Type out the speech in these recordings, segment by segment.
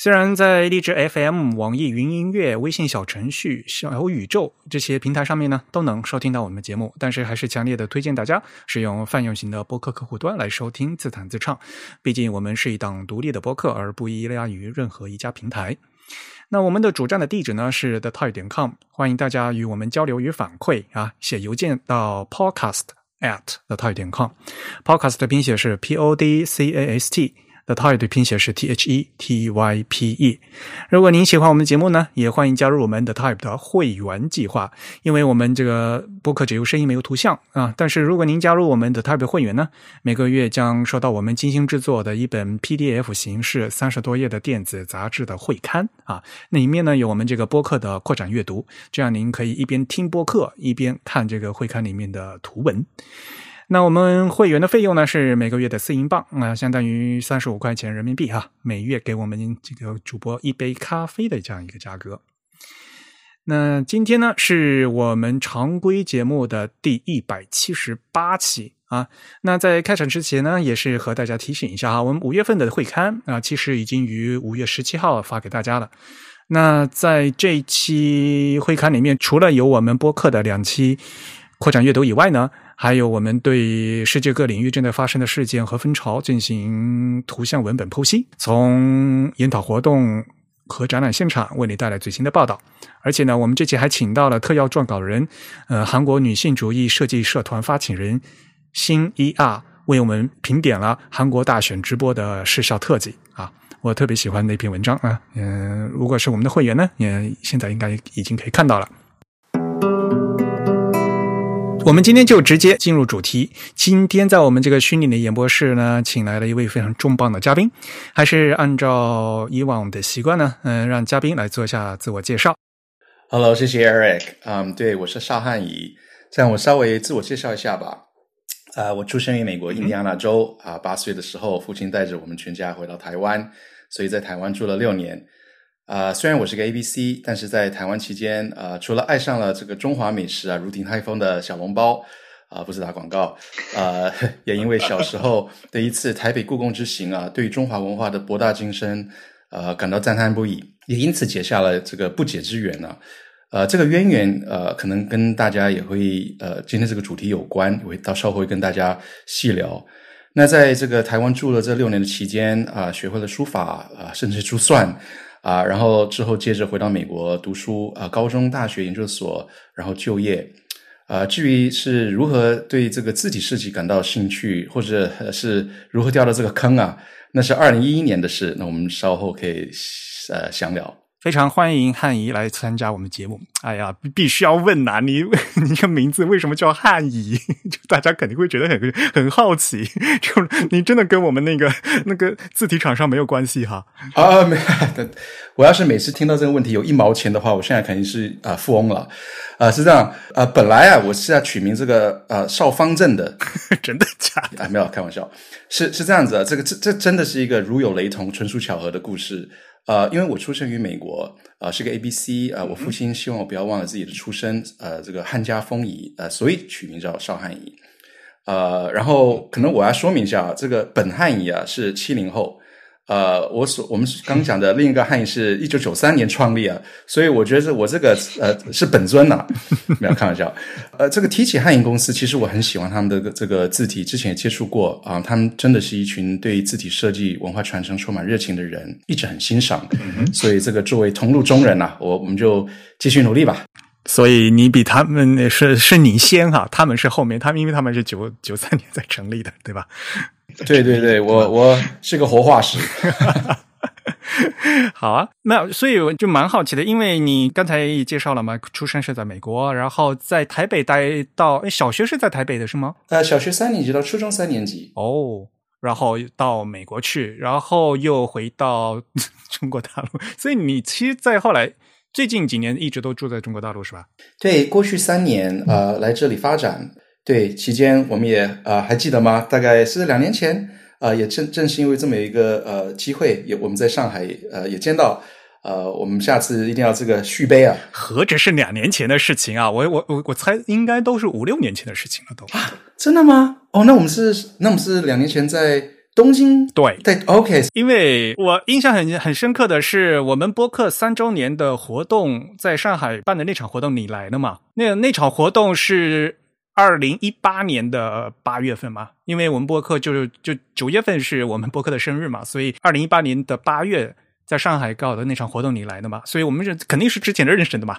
虽然在荔枝 FM、网易云音乐、微信小程序、小宇宙这些平台上面呢，都能收听到我们的节目，但是还是强烈的推荐大家使用泛用型的播客客户端来收听自弹自唱。毕竟我们是一档独立的播客，而不依赖于任何一家平台。那我们的主站的地址呢是 the type 点 com，欢迎大家与我们交流与反馈啊，写邮件到 podcast at the type 点 com，podcast 的拼写是 p o d c a s t。The Type 的拼写是 T H E T Y P E。如果您喜欢我们的节目呢，也欢迎加入我们的 Type 的会员计划。因为我们这个播客只有声音没有图像啊，但是如果您加入我们的 Type 会员呢，每个月将收到我们精心制作的一本 PDF 形式三十多页的电子杂志的会刊啊，那里面呢有我们这个播客的扩展阅读，这样您可以一边听播客一边看这个会刊里面的图文。那我们会员的费用呢是每个月的四英镑，啊，相当于三十五块钱人民币哈，每月给我们这个主播一杯咖啡的这样一个价格。那今天呢是我们常规节目的第一百七十八期啊。那在开场之前呢，也是和大家提醒一下哈，我们五月份的会刊啊，其实已经于五月十七号发给大家了。那在这期会刊里面，除了有我们播客的两期扩展阅读以外呢。还有我们对世界各领域正在发生的事件和风潮进行图像文本剖析，从研讨活动和展览现场为你带来最新的报道。而且呢，我们这期还请到了特邀撰稿人，呃，韩国女性主义设计社团发起人新一啊，为我们评点了韩国大选直播的视效特辑啊。我特别喜欢那篇文章啊，嗯，如果是我们的会员呢，也现在应该已经可以看到了。我们今天就直接进入主题。今天在我们这个虚拟的演播室呢，请来了一位非常重磅的嘉宾。还是按照以往的习惯呢，嗯，让嘉宾来做一下自我介绍。Hello，谢谢 Eric。嗯，对我是邵汉仪。这样我稍微自我介绍一下吧。啊，我出生于美国印第安纳州。啊，八岁的时候，父亲带着我们全家回到台湾，所以在台湾住了六年。啊，虽然我是个 A B C，但是在台湾期间，啊，除了爱上了这个中华美食啊，如鼎泰丰的小笼包，啊，不是打广告，啊，也因为小时候的一次台北故宫之行啊，对中华文化的博大精深，呃，感到赞叹不已，也因此结下了这个不解之缘呢。呃，这个渊源，呃，可能跟大家也会，呃，今天这个主题有关，我会到稍后会跟大家细聊。那在这个台湾住了这六年的期间，啊，学会了书法，啊，甚至珠算。啊，然后之后接着回到美国读书啊，高中、大学、研究所，然后就业。啊，至于是如何对这个字体设计感到兴趣，或者是如何掉到这个坑啊，那是二零一一年的事。那我们稍后可以呃详聊。非常欢迎汉仪来参加我们节目。哎呀，必须要问呐，你 你个名字为什么叫汉仪？就大家肯定会觉得很很好奇。就你真的跟我们那个那个字体厂商没有关系哈？啊，没。我要是每次听到这个问题有一毛钱的话，我现在肯定是啊富翁了。啊，是这样。啊，本来啊我是要取名这个呃少方正的，真的假的？啊，没有开玩笑。是是这样子啊，这个这这真的是一个如有雷同、纯属巧合的故事。呃，因为我出生于美国，呃，是个 A B C，呃，我父亲希望我不要忘了自己的出身，呃，这个汉家风仪，呃，所以取名叫邵汉仪，呃，然后可能我要说明一下啊，这个本汉仪啊是七零后。呃，我所我们刚讲的另一个汉仪是一九九三年创立啊，所以我觉得我这个呃是本尊呐，没有开玩笑。呃，这个提起汉仪公司，其实我很喜欢他们的这个字体，之前也接触过啊，他们真的是一群对字体设计、文化传承充满热情的人，一直很欣赏。所以这个作为同路中人呐，我我们就继续努力吧。所以你比他们是是你先哈，他们是后面，他们因为他们是九九三年才成立的，对吧？对对对，我我是个活化石。好啊，那所以我就蛮好奇的，因为你刚才也介绍了嘛，出生是在美国，然后在台北待到小学是在台北的是吗？呃，小学三年级到初中三年级。哦，然后到美国去，然后又回到 中国大陆，所以你其实，在后来最近几年一直都住在中国大陆是吧？对，过去三年呃来这里发展。对，期间我们也呃还记得吗？大概是两年前，呃，也正正是因为这么一个呃机会，也我们在上海呃也见到，呃，我们下次一定要这个续杯啊！何止是两年前的事情啊！我我我我猜应该都是五六年前的事情了，都啊真的吗？哦，那我们是那我们是两年前在东京对。对，OK，因为我印象很很深刻的是，我们播客三周年的活动在上海办的那场活动，你来的嘛？那那场活动是二零一八年的八月份嘛？因为我们播客就是就九月份是我们播客的生日嘛，所以二零一八年的八月在上海搞的那场活动你来的嘛？所以我们是肯定是之前认识的嘛，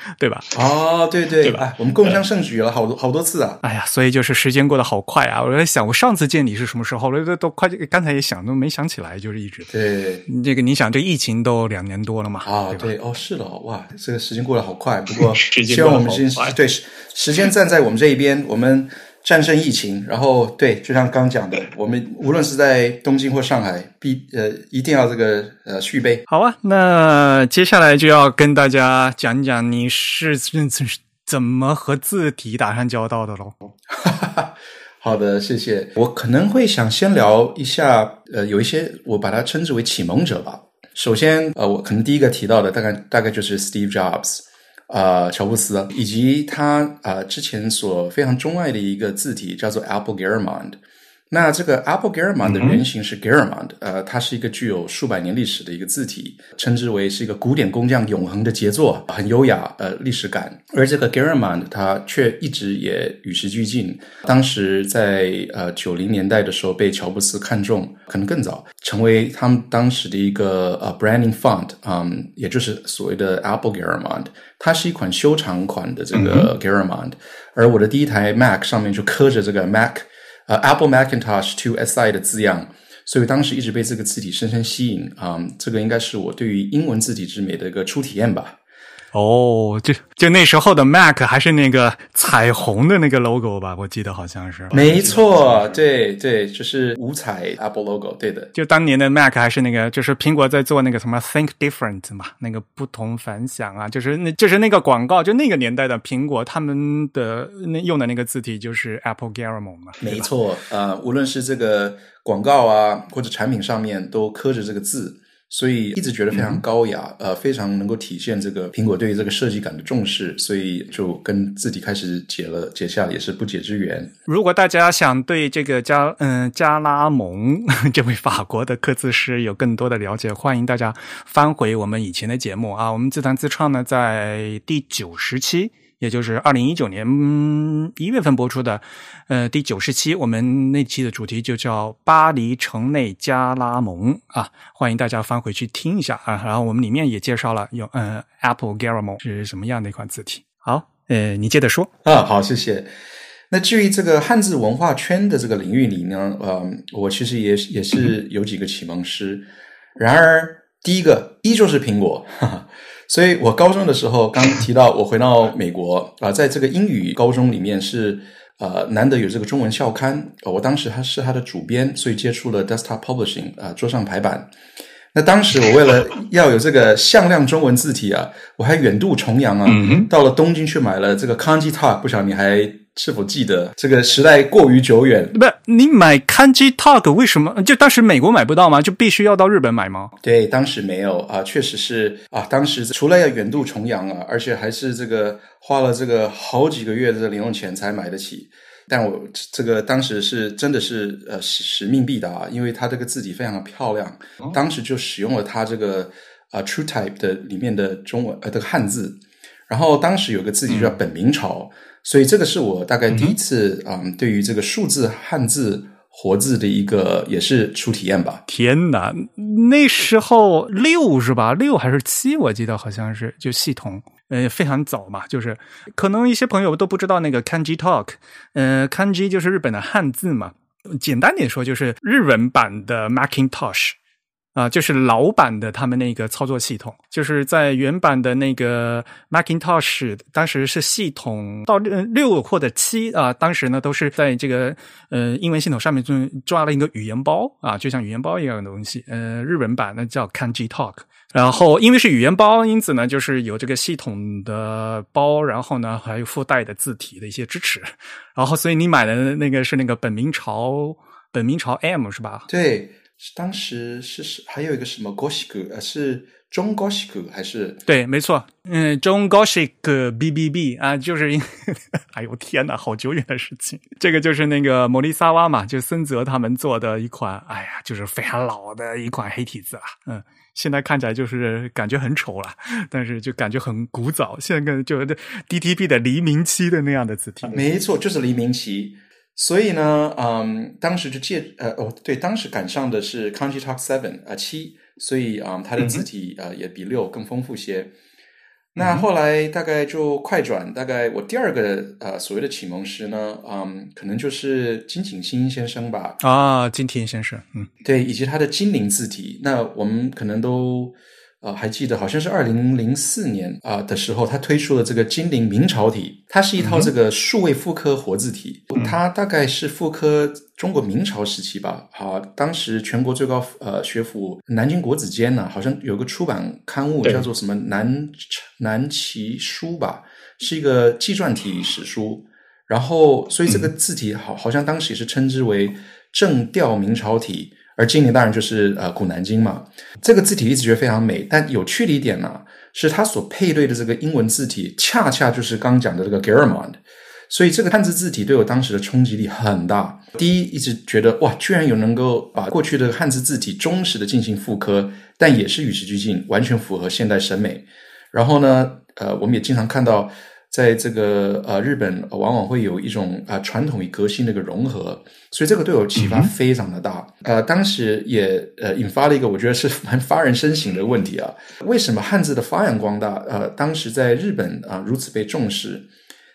对吧？哦，对对，对吧哎，我们共襄盛举了好多好多次啊！哎呀，所以就是时间过得好快啊！我在想，我上次见你是什么时候？我都都快，刚才也想都没想起来，就是一直对这个，你想这疫情都两年多了嘛？啊，对吧对哦，是的哦，哇，这个时间过得好快。不过 时间希望我们过得好快今对时时间站在我们这一边，我们战胜疫情。然后对，就像刚讲的，我们无论是在东京或上海，必呃一定要这个呃续杯。好啊，那接下来就要跟大家讲讲你是是是怎么和字体打上交道的喽。好的，谢谢。我可能会想先聊一下，呃，有一些我把它称之为启蒙者吧。首先，呃，我可能第一个提到的大概大概就是 Steve Jobs，啊，乔布斯，以及他啊之前所非常钟爱的一个字体叫做 Apple g a r m o n d。那这个 Apple Garamond 的原型是 Garamond，、呃，它是一个具有数百年历史的一个字体，称之为是一个古典工匠永恒的杰作，很优雅，呃，历史感。而这个 Garamond 它却一直也与时俱进。当时在呃九零年代的时候被乔布斯看中，可能更早，成为他们当时的一个呃 branding font，嗯，也就是所谓的 Apple Garamond。它是一款修长款的这个 Garamond，、而我的第一台 Mac 上面就刻着这个 Mac。呃 Apple Macintosh to SI 的字样，所以当时一直被这个字体深深吸引啊、这个应该是我对于英文字体之美的一个初体验吧。哦，就就那时候的 Mac 还是那个彩虹的那个 logo 吧，我记得好像是。没错，对对，就是五彩 Apple logo，对的。就当年的 Mac 还是那个，就是苹果在做那个什么 Think Different 嘛，那个不同凡响啊，就是那就是那个广告，就那个年代的苹果他们的那用的那个字体就是 Apple Garamond 嘛，没错，呃，无论是这个广告啊，或者产品上面都刻着这个字，所以一直觉得非常高雅，呃，非常能够体现这个苹果对于这个设计感的重视，所以就跟字体开始结了结下也是不解之缘。如果大家想对这个加嗯加拉蒙 这位法国的刻字师有更多的了解，欢迎大家翻回我们以前的节目啊。我们自弹自唱呢，在第九十期，也就是二零一九年一月份播出的，呃第九十期，我们那期的主题就叫巴黎城内加拉蒙啊，欢迎大家翻回去听一下啊。然后我们里面也介绍了有嗯 Apple Garamon 是什么样的一款字体。好，呃，你接着说。啊，好，谢谢。那至于这个汉字文化圈的这个领域里呢，呃，我其实也也是有几个启蒙师。然而，第一个依旧是苹果，哈哈。所以我高中的时候刚提到我回到美国啊、在这个英语高中里面是呃难得有这个中文校刊，呃我当时还是他的主编，所以接触了 desktop publishing 啊、桌上排版。那当时我为了要有这个向量中文字体啊，我还远渡重洋啊，到了东京去买了这个 Kanji Talk，不晓得你还是否记得？这个时代过于久远，不，你买 Kanji Talk 为什么就当时美国买不到吗？就必须要到日本买吗？对，当时没有啊，确实是啊，当时除了要远渡重洋啊，而且还是这个花了这个好几个月的零用钱才买得起。但我这个当时是真的是呃使使命必达，因为它这个字体非常的漂亮，当时就使用了它这个啊、True Type 的里面的中文呃这个汉字，然后当时有个字体叫本明朝，所以这个是我大概第一次啊、嗯对于这个数字汉字活字的一个也是初体验吧。天哪，那时候六是吧？六还是七？我记得好像是就系统，呃，非常早嘛，就是可能一些朋友都不知道那个 Kanji Talk，呃，Kanji 就是日本的汉字嘛，简单点说就是日文版的 Macintosh。啊，就是老版的他们那个操作系统，就是在原版的那个 Macintosh，当时是系统到六或者七啊，当时呢都是在这个呃英文系统上面就抓了一个语言包啊，就像语言包一样的东西。呃，日文版那叫 Kanji Talk，然后因为是语言包，因此呢，就是有这个系统的包，然后呢还有附带的字体的一些支持。然后，所以你买的那个是那个本明朝本明朝 M 是吧？对，当时是是还有一个什么 Gothic，呃，是中 Gothic 还是？对，没错，嗯，中 Gothic BBB 啊，就是因，哎呦天哪，好久远的事情。这个就是那个摩利萨瓦嘛，就森泽他们做的一款，哎呀，就是非常老的一款黑体字了，嗯。现在看起来就是感觉很丑了，但是就感觉很古早。现在就 DTP 的黎明期的那样的字体，没错，就是黎明期。所以呢，嗯，当时就借呃哦，对，当时赶上的是 Kanji Talk Seven 啊七，所以啊，它的字体呃也比六更丰富些。那后来大概就快转，大概我第二个呃所谓的启蒙师呢，嗯，可能就是金井新先生吧。啊，金田先生，嗯，对，以及他的金灵字体。那我们可能都。呃，还记得好像是二零零四年啊的时候，他推出了这个金陵明朝体，它是一套这个数位复刻活字体，它大概是复刻中国明朝时期吧。好，当时全国最高呃学府南京国子监呢，好像有个出版刊物叫做什么南南齐书吧，是一个纪传体史书。然后，所以这个字体好，好像当时也是称之为正调明朝体。而精灵当然就是呃古南京嘛，这个字体一直觉得非常美，但有趣的一点呢，是它所配对的这个英文字体，恰恰就是刚讲的这个 Garamond，所以这个汉字字体对我当时的冲击力很大。第一，一直觉得哇，居然有能够把过去的汉字字体忠实的进行复刻，但也是与时俱进，完全符合现代审美。然后呢，呃，我们也经常看到。在这个呃日本，往往会有一种啊传统与革新的一个融合，所以这个对我启发非常的大。呃，当时也呃引发了一个我觉得是蛮发人深省的问题啊：为什么汉字的发扬光大，呃，当时在日本啊如此被重视？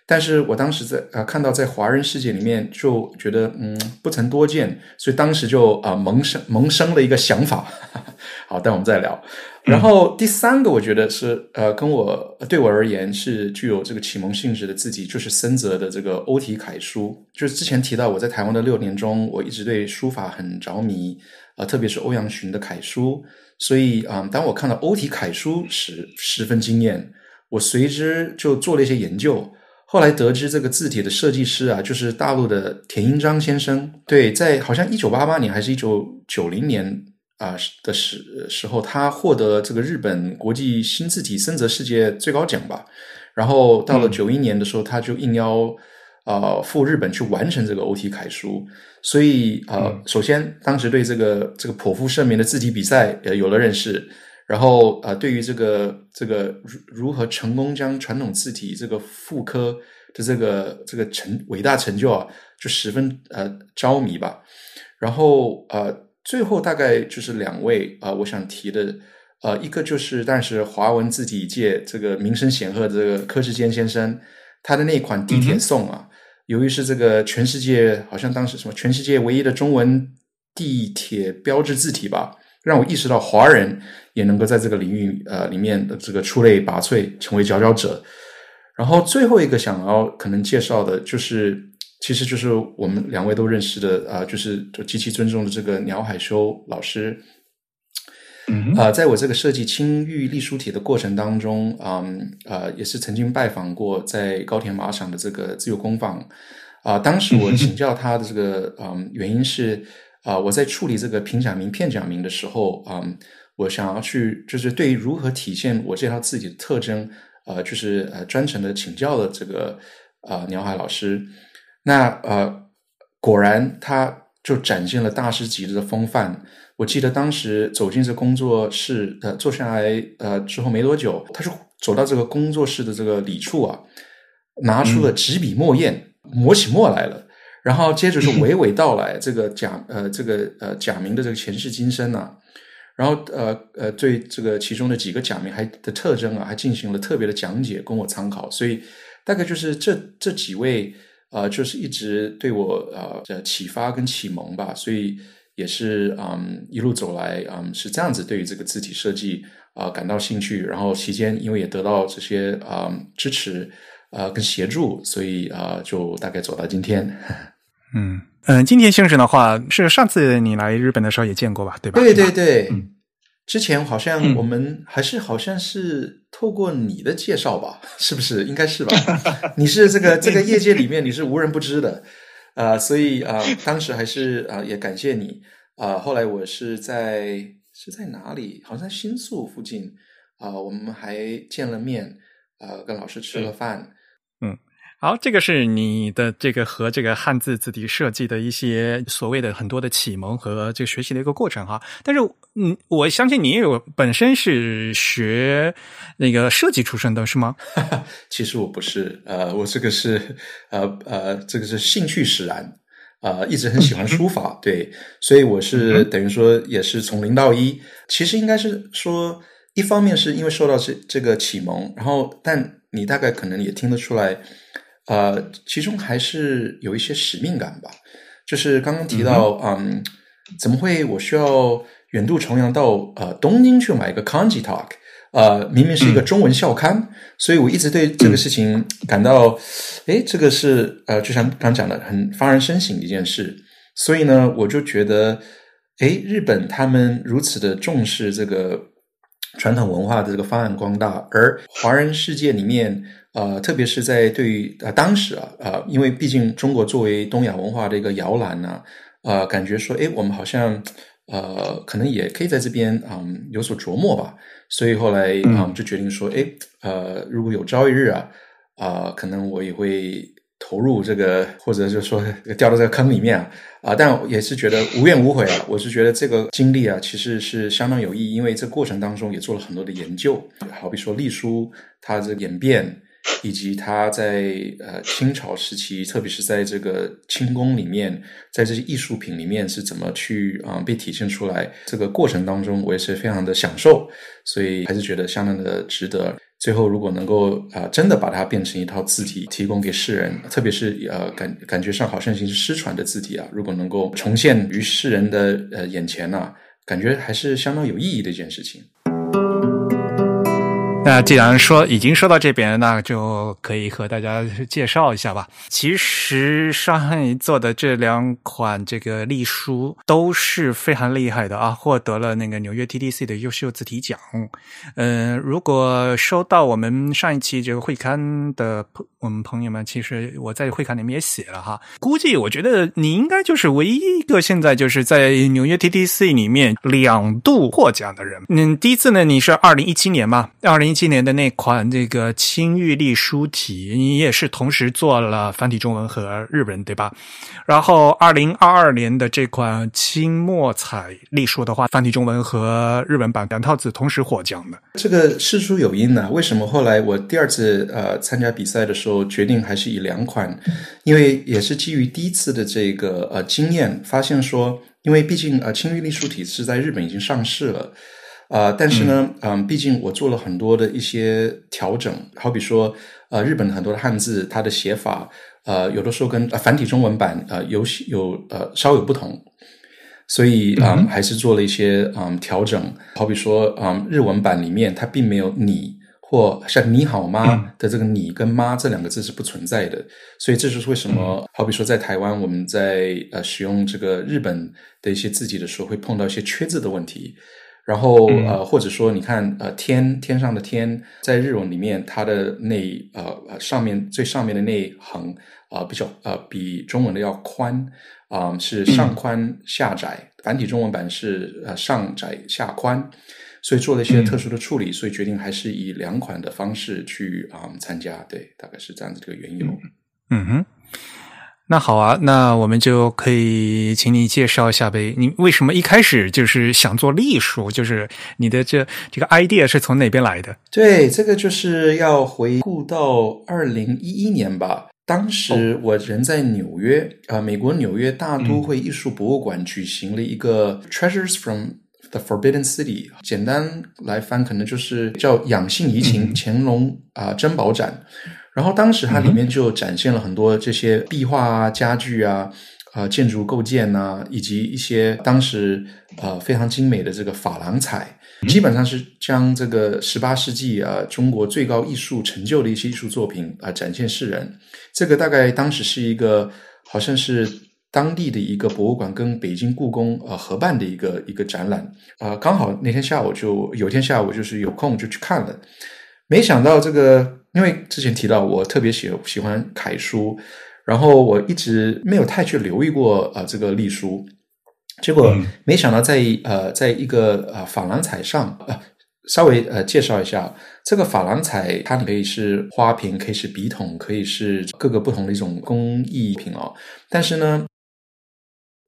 但是我当时在啊看到在华人世界里面就觉得嗯不曾多见，所以当时就啊萌生萌生了一个想法。好，但我们再聊。然后第三个，我觉得是呃，跟我对我而言是具有这个启蒙性质的字体，就是森泽的这个欧体楷书。就是之前提到我在台湾的六年中，我一直对书法很着迷啊，特别是欧阳询的楷书。所以啊，当我看到欧体楷书时，十分惊艳。我随之就做了一些研究，后来得知这个字体的设计师啊，就是大陆的田英章先生。对，在好像一九八八年还是一九九零年。啊的时时候，他获得这个日本国际新字体森泽世界最高奖吧。然后到了九一年的时候，他就应邀啊赴日本去完成这个欧体楷书。所以啊，首先当时对这个这个颇负盛名的字体比赛呃有了认识。然后啊，对于这个这个如如何成功将传统字体这个复刻的这个这个成伟大成就啊，就十分呃着迷吧。然后呃。最后大概就是两位啊，我想提的，呃，一个就是但是华文字体界这个名声显赫的这个柯志坚先生，他的那款地铁颂啊，由于是这个全世界好像当时什么全世界唯一的中文地铁标志字体吧，让我意识到华人也能够在这个领域呃里面的这个出类拔萃，成为佼佼者。然后最后一个想要可能介绍的就是。其实就是我们两位都认识的啊，就是就极其尊重的这个鸟海修老师。嗯啊，在我这个设计青玉隶书体的过程当中，嗯啊，也是曾经拜访过在高田马场的这个自由工坊啊。当时我请教他的这个嗯，原因是啊，我在处理这个平奖名片奖名的时候啊，我想要去就是对于如何体现我这套自己的特征，呃，就是呃专程的请教了这个呃鸟海老师。那呃，果然他就展现了大师级的风范。我记得当时走进这工作室，呃，坐下来呃之后没多久，他就走到这个工作室的这个里处啊，拿出了纸笔墨砚，磨起墨来了。然后接着是 娓娓道来这个贾呃这个呃贾明的这个前世今生啊，然后呃呃对这个其中的几个假名还的特征啊，还进行了特别的讲解供我参考。所以大概就是这这几位。啊，就是一直对我啊的启发跟启蒙吧，所以也是嗯一路走来嗯是这样子，对于这个字体设计啊感到兴趣，然后期间因为也得到这些啊支持啊跟协助，所以啊就大概走到今天。嗯嗯，金田先生的话是上次你来日本的时候也见过吧？对吧？对对对。之前好像我们还是好像是透过你的介绍吧，是不是？应该是吧？你是这个这个业界里面你是无人不知的，啊，所以啊，当时还是啊也感谢你啊。后来我是在是在哪里？好像新宿附近啊，我们还见了面啊，跟老师吃了饭。好，这个是你的这个和这个汉字字体设计的一些所谓的很多的启蒙和这个学习的一个过程哈。但是，嗯，我相信你也有本身是学那个设计出身的是吗？其实我不是，呃，我这个是呃呃，这个是兴趣使然，啊，一直很喜欢书法，对，所以我是等于说也是从零到一。其实应该是说，一方面是因为受到这这个启蒙，然后，但你大概可能也听得出来。呃，其中还是有一些使命感吧。就是刚刚提到，嗯，怎么会我需要远渡重洋到呃东京去买一个 Kanji Talk？呃，明明是一个中文校刊，所以我一直对这个事情感到，哎，这个是呃，就像刚讲的，很发人深省的一件事。所以呢，我就觉得，哎，日本他们如此的重视这个传统文化的这个发扬光大，而华人世界里面。呃，特别是在对于呃当时啊，呃，因为毕竟中国作为东亚文化的一个摇篮呢，呃，感觉说，哎，我们好像呃，可能也可以在这边嗯有所琢磨吧。所以后来啊，就决定说，哎，呃，如果有朝一日啊，啊，可能我也会投入这个，或者就是说掉到这个坑里面啊，啊，但也是觉得无怨无悔啊。我是觉得这个经历啊，其实是相当有意义，因为这过程当中也做了很多的研究，好比说隶书它的演变。以及它在呃清朝时期，特别是在这个清宫里面，在这些艺术品里面是怎么去啊被体现出来？这个过程当中，我也是非常的享受，所以还是觉得相当的值得。最后，如果能够啊真的把它变成一套字体，提供给世人，特别是呃感感觉上好像已经是失传的字体啊，如果能够重现于世人的呃眼前呢，感觉还是相当有意义的一件事情。那既然说已经说到这边，那就可以和大家介绍一下吧。其实上海做的这两款这个隶书都是非常厉害的啊，获得了那个纽约 TDC 的优秀字体奖。嗯，如果收到我们上一期这个会刊的朋我们朋友们，其实我在会刊里面也写了哈，估计我觉得你应该就是唯一一个现在就是在纽约 TDC 里面两度获奖的人。嗯，第一次呢，你是二零一七年嘛，二零。今年的那款这个青玉隶书体，你也是同时做了繁体中文和日文，对吧？然后二零二二年的这款青墨彩隶书的话，繁体中文和日文版两套字同时获奖的。这个事出有因呢？为什么后来我第二次呃参加比赛的时候，决定还是以两款？因为也是基于第一次的这个呃经验，发现说，因为毕竟呃青玉隶书体是在日本已经上市了。啊，但是呢，嗯，毕竟我做了很多的一些调整，好比说，呃，日本很多的汉字，它的写法，呃，有的时候跟繁体中文版，呃，有有呃稍有不同，所以啊，还是做了一些嗯调整，好比说，嗯，日文版里面它并没有你或像你好吗的这个你跟妈这两个字是不存在的，所以这就是为什么，好比说在台湾我们在呃使用这个日本的一些字体的时候，会碰到一些缺字的问题。然后呃，或者说你看呃，天天上的天，在日文里面，它的那呃呃上面最上面的那一横啊，比较呃比中文的要宽啊，是上宽下窄。繁体中文版是呃上窄下宽，所以做了一些特殊的处理，所以决定还是以两款的方式去啊参加。对，大概是这样子这个缘由。嗯哼。那好啊，那我们就可以请你介绍一下呗。你为什么一开始就是想做隶书？就是你的这这个 idea 是从哪边来的？对，这个就是要回顾到二零一一年吧。当时我人在纽约啊，美国纽约大都会艺术博物馆举行了一个 Treasures from the Forbidden City，简单来翻可能就是叫养性怡情乾隆啊珍宝展。然后当时它里面就展现了很多这些壁画啊、家具啊、呃建筑构件呐，以及一些当时呃非常精美的这个珐琅彩，基本上是将这个十八世纪啊中国最高艺术成就的一些艺术作品啊展现世人。这个大概当时是一个好像是。当地的一个博物馆跟北京故宫呃合办的一个一个展览，啊，刚好那天下午就有天下午就是有空就去看了，没想到这个，因为之前提到我特别喜喜欢楷书，然后我一直没有太去留意过呃这个隶书，结果没想到在呃在一个呃珐琅彩上呃。稍微呃介绍一下，这个珐琅彩，它可以是花瓶，可以是笔筒，可以是各个不同的一种工艺品哦。但是呢，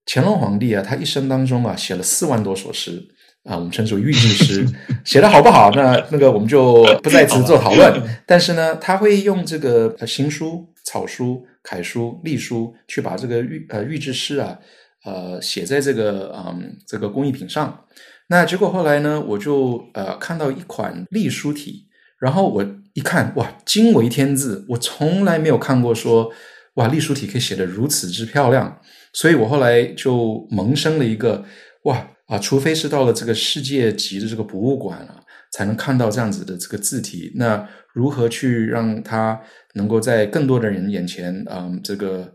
乾隆皇帝啊，他一生当中啊，写了四万多首诗啊，我们称之为御制诗，写的好不好？那那个我们就不在此做讨论。但是呢，他会用这个行书、草书、楷书、隶书，去把这个御呃御制诗啊，呃写在这个嗯这个工艺品上。那结果后来呢，我就呃看到一款隶书体，然后我一看，哇，惊为天字！我从来没有看过说，哇，隶书体可以写得如此之漂亮。所以我后来就萌生了一个，哇啊，除非是到了这个世界级的这个博物馆啊，才能看到这样子的这个字体。那如何去让它能够在更多的人眼前，嗯，这个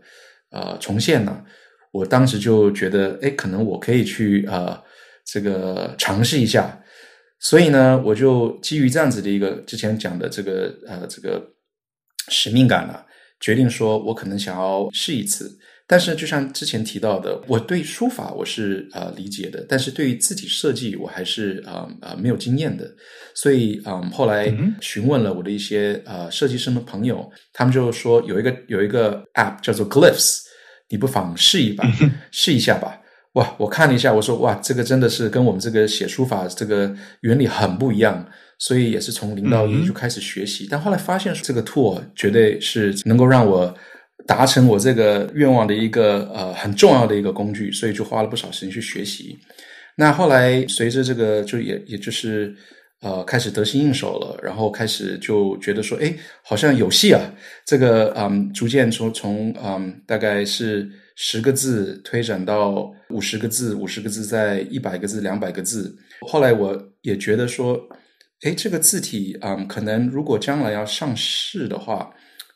呃重现呢？我当时就觉得，哎，可能我可以去呃。这个尝试一下，所以呢，我就基于这样子的一个之前讲的这个呃这个使命感呢，决定说我可能想要试一次。但是就像之前提到的，我对书法我是呃理解的，但是对于自己设计我还是啊啊没有经验的。所以嗯，后来询问了我的一些呃设计师的朋友，他们就说有一个有一个 app 叫做 Glyphs，你不妨试一把 试一下吧。哇！我看了一下，我说哇，这个真的是跟我们这个写书法这个原理很不一样，所以也是从零到一就开始学习。但后来发现这个 tool 绝对是能够让我达成我这个愿望的一个呃很重要的一个工具，所以就花了不少时间去学习。那后来随着这个就也也就是呃开始得心应手了，然后开始就觉得说，哎，好像有戏啊！这个嗯，逐渐从从嗯大概是。十个字推展到五十个字，五十个字在一百个字、两百个字。后来我也觉得说，哎，这个字体啊，可能如果将来要上市的话，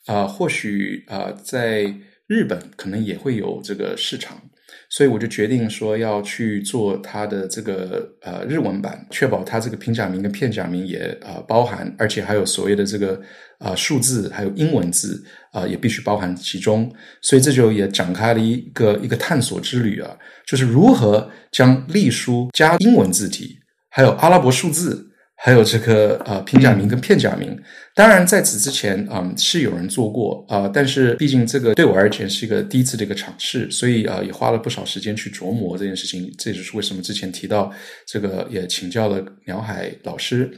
啊，或许啊，在日本可能也会有这个市场。所以我就决定说要去做它的这个呃日文版，确保它这个平假名跟片假名也啊包含，而且还有所谓的这个啊数字还有英文字啊也必须包含其中。所以这就也展开了一个一个探索之旅啊，就是如何将隶书加英文字体，还有阿拉伯数字。还有这个呃平假名跟片假名，当然在此之前啊是有人做过啊，但是毕竟这个对我而言是一个第一次的一个尝试，所以啊也花了不少时间去琢磨这件事情。这就是为什么之前提到这个也请教了鸟海老师。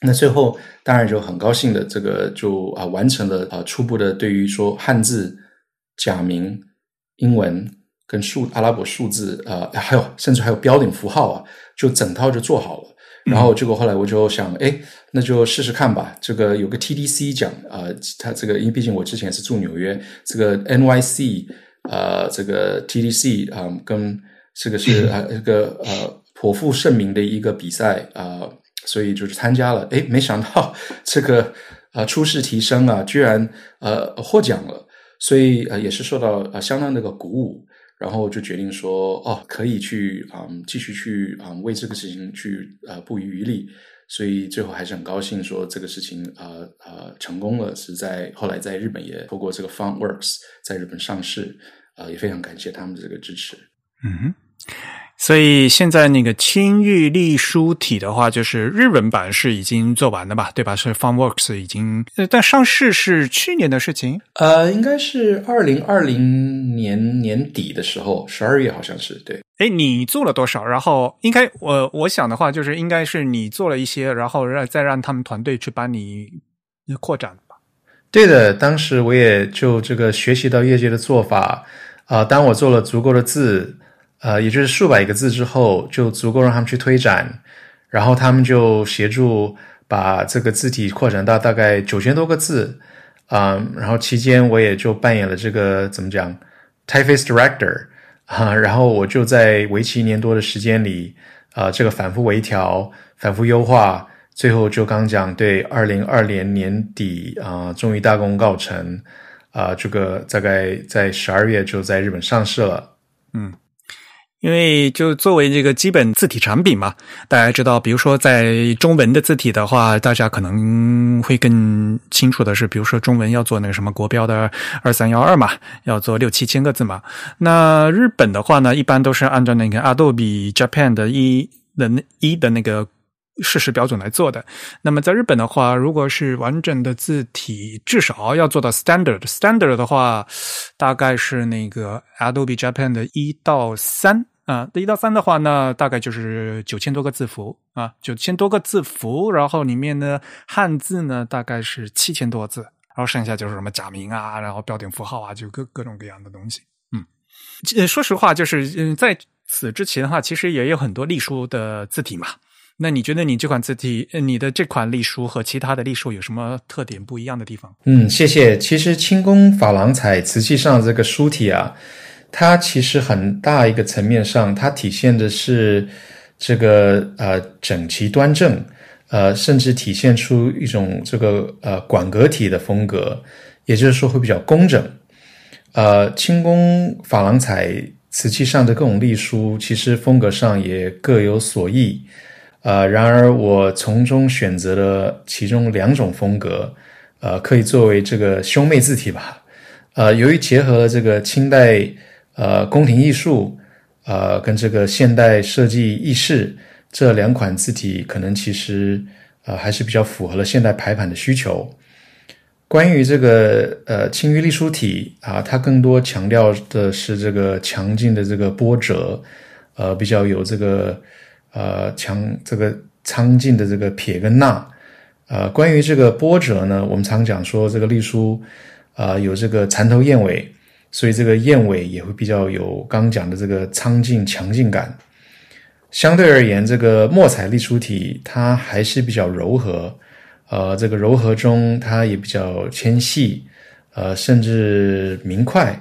那最后当然就很高兴的这个就啊完成了啊初步的对于说汉字、假名、英文跟数阿拉伯数字啊还有甚至还有标点符号啊，就整套就做好了。然后结果后来我就想，哎，那就试试看吧。这个有个 TDC 奖啊，它这个因为毕竟我之前是住纽约，这个 NYC 呃，这个 TDC 啊，跟这个是啊一个呃颇负盛名的一个比赛啊，所以就是参加了。哎，没想到这个啊初试提升啊，居然呃获奖了，所以呃也是受到啊相当那个鼓舞。然后就决定说，哦，可以去啊，继续去啊，为这个事情去呃不遗余力。所以最后还是很高兴，说这个事情呃呃成功了，是在后来在日本也透过这个 Fun Works 在日本上市，呃，也非常感谢他们的这个支持。嗯哼。所以现在那个青玉隶书体的话，就是日文版是已经做完的吧？对吧？是 FunWorks 已经，但上市是去年的事情。呃，应该是二零二零年年底的时候，十二月好像是对。哎，你做了多少？然后应该我我想的话，就是应该是你做了一些，然后让再让他们团队去帮你扩展吧。对的，当时我也就这个学习到业界的做法啊。当我做了足够的字。呃，也就是数百个字之后，就足够让他们去推展，然后他们就协助把这个字体扩展到大概九千多个字，啊，然后期间我也就扮演了这个怎么讲，typeface director 啊，然后我就在为期一年多的时间里，啊，这个反复微调、反复优化，最后就刚讲对，二零二零年底啊，终于大功告成。啊，这个大概在十二月就在日本上市了。嗯。因为就作为这个基本字体产品嘛，大家知道，比如说在中文的字体的话，大家可能会更清楚的是，比如说中文要做那个什么国标的二三幺二嘛，要做六七千个字嘛。那日本的话呢，一般都是按照那个 Adobe Japan 的一的一的那个事实标准来做的。那么在日本的话，如果是完整的字体，至少要做到 Standard。Standard 的话，大概是那个 Adobe Japan 的一到三。啊，一到三的话呢，大概就是九千多个字符啊，九千多个字符，然后里面呢汉字呢大概是七千多字，然后剩下就是什么假名啊，然后标点符号啊，就各各种各样的东西。嗯，说实话，就是嗯，在此之前的话，其实也有很多隶书的字体嘛。那你觉得你这款字体，你的这款隶书和其他的隶书有什么特点不一样的地方？嗯，谢谢。其实清宫珐琅彩瓷器上这个书体啊。它其实很大一个层面上，它体现的是这个呃整齐端正，呃，甚至体现出一种这个呃馆阁体的风格，也就是说会比较工整。呃，清宫珐琅彩瓷器上的各种隶书，其实风格上也各有所异。呃，然而我从中选择了其中两种风格，呃，可以作为这个兄妹字体吧。呃，由于结合了这个清代。呃，宫廷艺术，呃，跟这个现代设计意识这两款字体，可能其实呃还是比较符合了现代排版的需求。关于这个呃青玉隶书体啊，它更多强调的是这个强劲的这个波折，呃，比较有这个呃强这个苍劲的这个撇跟捺。呃，关于这个波折呢，我们常讲说这个隶书啊有这个蚕头燕尾。所以这个燕尾也会比较有刚讲的这个苍劲强劲感。相对而言，这个墨彩隶书体它还是比较柔和，呃，这个柔和中它也比较纤细，呃，甚至明快。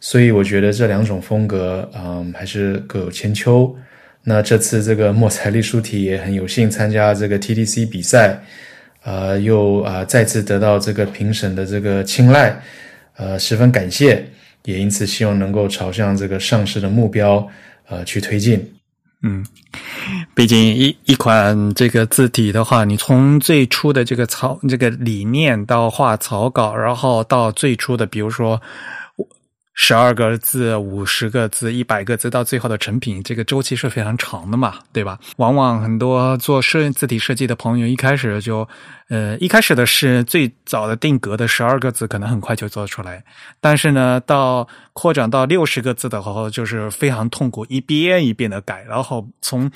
所以我觉得这两种风格，嗯，还是各有千秋。那这次这个墨彩隶书体也很有幸参加这个 TTC 比赛，呃，又啊再次得到这个评审的这个青睐，呃，十分感谢。也因此希望能够朝向这个上市的目标，呃，去推进。嗯，毕竟一一款这个字体的话，你从最初的这个草这个理念到画草稿，然后到最初的，比如说。十二个字、五十个字、一百个字，到最后的成品，这个周期是非常长的嘛，对吧？往往很多做设字体设计的朋友，一开始就，呃，一开始的是最早的定格的十二个字，可能很快就做出来，但是呢，到扩展到六十个字的时候，就是非常痛苦，一遍一遍的改，然后从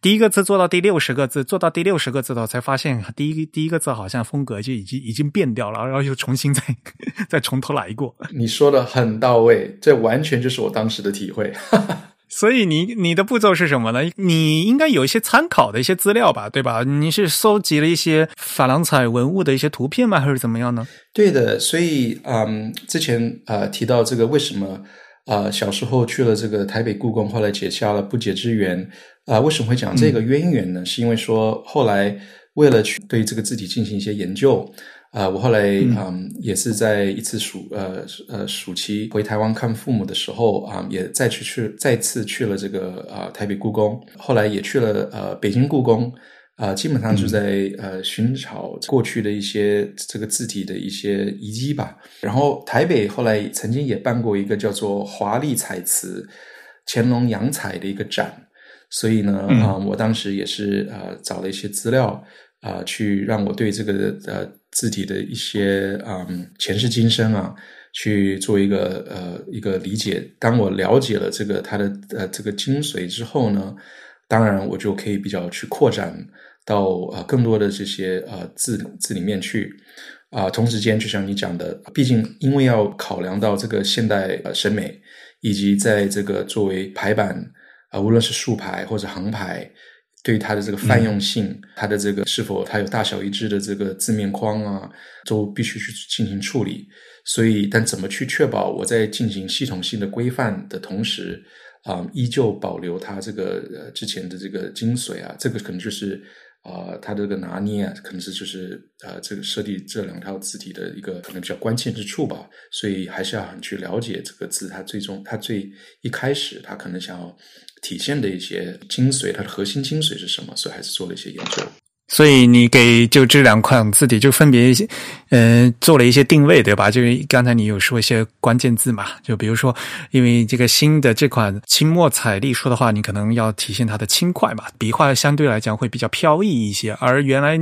第一个字做到第六十个字，做到第六十个字的时候，才发现第一第一个字好像风格就已经已经变掉了，然后又重新再 再从头来过。你说的很到。位，这完全就是我当时的体会。哈哈所以你你的步骤是什么呢？你应该有一些参考的一些资料吧，对吧？你是搜集了一些珐琅彩文物的一些图片吗？还是怎么样呢？对的，所以嗯，之前啊提到这个为什么啊小时候去了这个台北故宫，后来结下了不解之缘啊？为什么会讲这个渊源呢？是因为说后来为了去对这个字体进行一些研究。啊，我后来嗯，也是在一次暑呃呃暑期回台湾看父母的时候啊，也再去去再次去了这个啊台北故宫，后来也去了呃北京故宫。啊，基本上就在呃寻找过去的一些这个字体的一些遗迹吧。然后台北后来曾经也办过一个叫做华丽彩瓷乾隆洋彩的一个展，所以呢啊，我当时也是呃找了一些资料啊，去让我对这个呃。字体的一些嗯前世今生啊，去做一个呃一个理解。当我了解了这个它的呃这个精髓之后呢，当然我就可以比较去扩展到呃更多的这些呃字字里面去啊。同时间，就像你讲的，毕竟因为要考量到这个现代呃审美，以及在这个作为排版啊，无论是竖排或者横排。对它的这个泛用性，它的这个是否它有大小一致的这个字面框啊，都必须去进行处理。所以，但怎么去确保我在进行系统性的规范的同时，啊，依旧保留它这个呃之前的这个精髓啊，这个可能就是啊，它这个拿捏啊，可能是就是呃，这个设定这两套字体的一个可能比较关键之处吧。所以还是要很去了解这个字，它最终它最一开始它可能想要体现的一些精髓，它的核心精髓是什么？所以还是做了一些研究。所以你给就这两款字体就分别，嗯，做了一些定位，对吧？就是刚才你有说一些关键字嘛，就比如说，因为这个新的这款清墨彩隶书的话，你可能要体现它的轻快嘛，笔画相对来讲会比较飘逸一些，而原来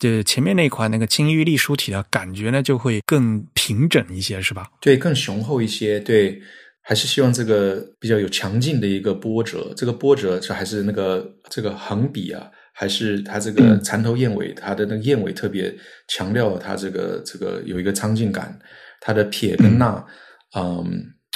的前面那款那个青玉隶书体的感觉呢，就会更平整一些，是吧？对，更雄厚一些。对，还是希望这个比较有强劲的一个波折，这个波折这还是那个这个横笔啊。还是它这个蚕头燕尾，它的那个燕尾特别强调它这个这个有一个苍劲感，它的撇跟捺，嗯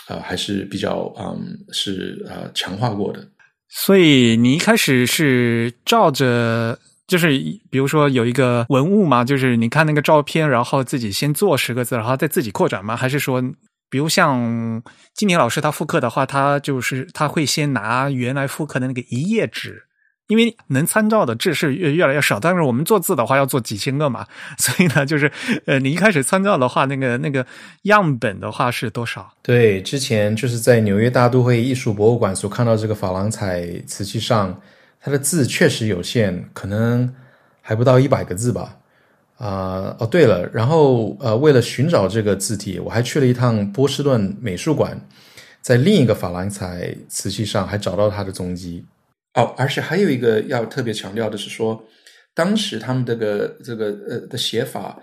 呃还是比较嗯是呃强化过的。所以你一开始是照着，就是比如说有一个文物嘛，就是你看那个照片，然后自己先做十个字，然后再自己扩展吗？还是说，比如像金田老师他复刻的话，他就是他会先拿原来复刻的那个一页纸。因为能参照的字是越越来越少，但是我们做字的话要做几千个嘛，所以呢，就是呃，你一开始参照的话，那个那个样本的话是多少？对，之前就是在纽约大都会艺术博物馆所看到这个珐琅彩瓷器上，它的字确实有限，可能还不到一百个字吧。啊，哦，对了，然后呃，为了寻找这个字体，我还去了一趟波士顿美术馆，在另一个珐琅彩瓷器上还找到它的踪迹。哦，而且还有一个要特别强调的是说，当时他们这个这个呃的写法，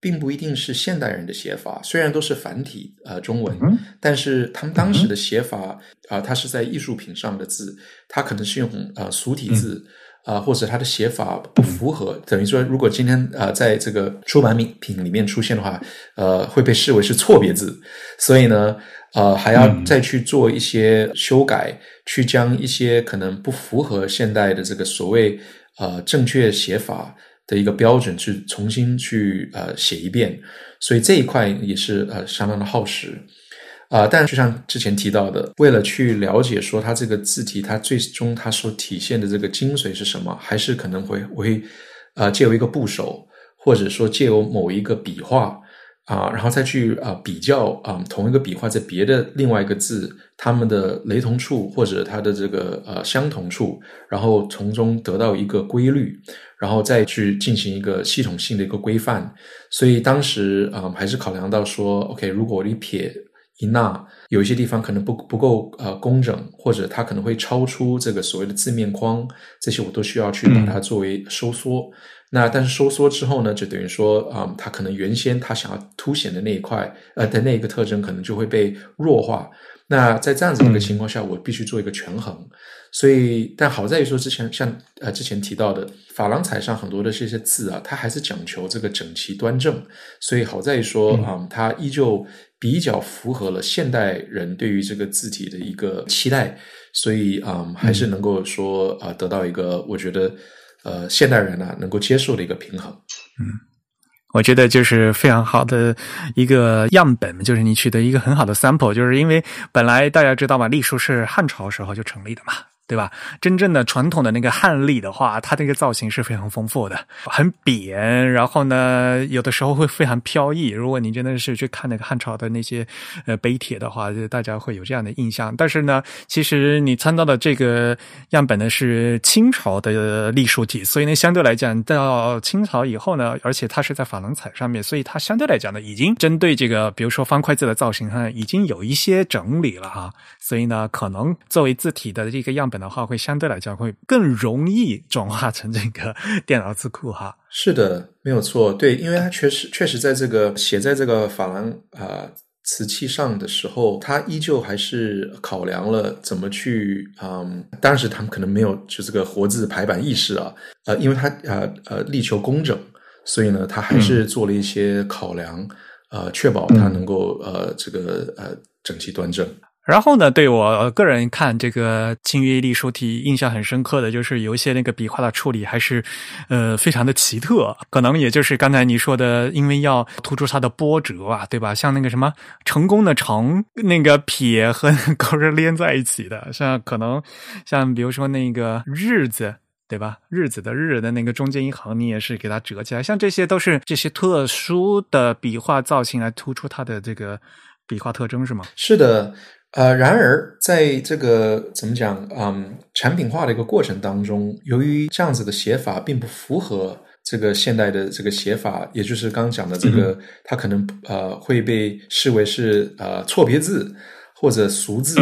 并不一定是现代人的写法，虽然都是繁体呃中文，但是他们当时的写法啊，它是在艺术品上的字，它可能是用呃俗体字啊，或者它的写法不符合，等于说如果今天啊在这个出版品品里面出现的话，呃会被视为是错别字，所以呢。呃，还要再去做一些修改，去将一些可能不符合现代的这个所谓呃正确写法的一个标准，去重新去呃写一遍，所以这一块也是呃相当的耗时啊。但就像之前提到的，为了去了解说它这个字体它最终它所体现的这个精髓是什么，还是可能会我会呃借由一个部首，或者说借由某一个笔画。啊，然后再去啊比较啊同一个笔画在别的另外一个字，它们的雷同处或者它的这个呃相同处，然后从中得到一个规律，然后再去进行一个系统性的一个规范。所以当时啊还是考量到说，OK，如果我一撇一捺有一些地方可能不不够呃工整，或者它可能会超出这个所谓的字面框，这些我都需要去把它作为收缩。那但是收缩之后呢，就等于说啊，它可能原先它想要凸显的那一块呃的那个特征，可能就会被弱化。那在这样子一个情况下，我必须做一个权衡。所以，但好在于说，之前像呃之前提到的珐琅彩上很多的这些字啊，它还是讲求这个整齐端正。所以好在于说啊，它依旧比较符合了现代人对于这个字体的一个期待。所以啊，还是能够说啊，得到一个我觉得。呃，现代人呢能够接受的一个平衡，嗯，我觉得就是非常好的一个样本，就是你取得一个很好的 sample，就是因为本来大家知道嘛，隶书是汉朝时候就成立的嘛。对吧？真正的传统的那个汉隶的话，它这个造型是非常丰富的，很扁，然后呢，有的时候会非常飘逸。如果你真的是去看那个汉朝的那些呃碑帖的话，大家会有这样的印象。但是呢，其实你参照的这个样本呢是清朝的隶书体，所以呢，相对来讲到清朝以后呢，而且它是在珐琅彩上面，所以它相对来讲呢，已经针对这个，比如说方块字的造型上，已经有一些整理了哈。所以呢，可能作为字体的这个样本。的话会相对来讲会更容易转化成这个 电脑字库哈。是的，没有错，对，因为它确实确实在这个写在这个珐琅啊瓷器上的时候，它依旧还是考量了怎么去嗯，当时他们可能没有就这个活字排版意识啊，呃，因为它呃呃力求工整，所以呢，他还是做了一些考量，呃，确保它能够呃这个呃整齐端正。然后呢，对我个人看这个清约隶书体印象很深刻的就是有一些那个笔画的处理还是，呃，非常的奇特。可能也就是刚才你说的，因为要突出它的波折啊，对吧？像那个什么成功的成，那个撇和勾是连在一起的，像可能像比如说那个日子。对吧？日子的日的那个中间一行，你也是给它折起来。像这些都是这些特殊的笔画造型来突出它的这个笔画特征，是吗？是的，呃，然而在这个怎么讲，嗯，产品化的一个过程当中，由于这样子的写法并不符合这个现代的这个写法，也就是刚刚讲的这个，它可能呃会被视为是呃错别字。或者俗字，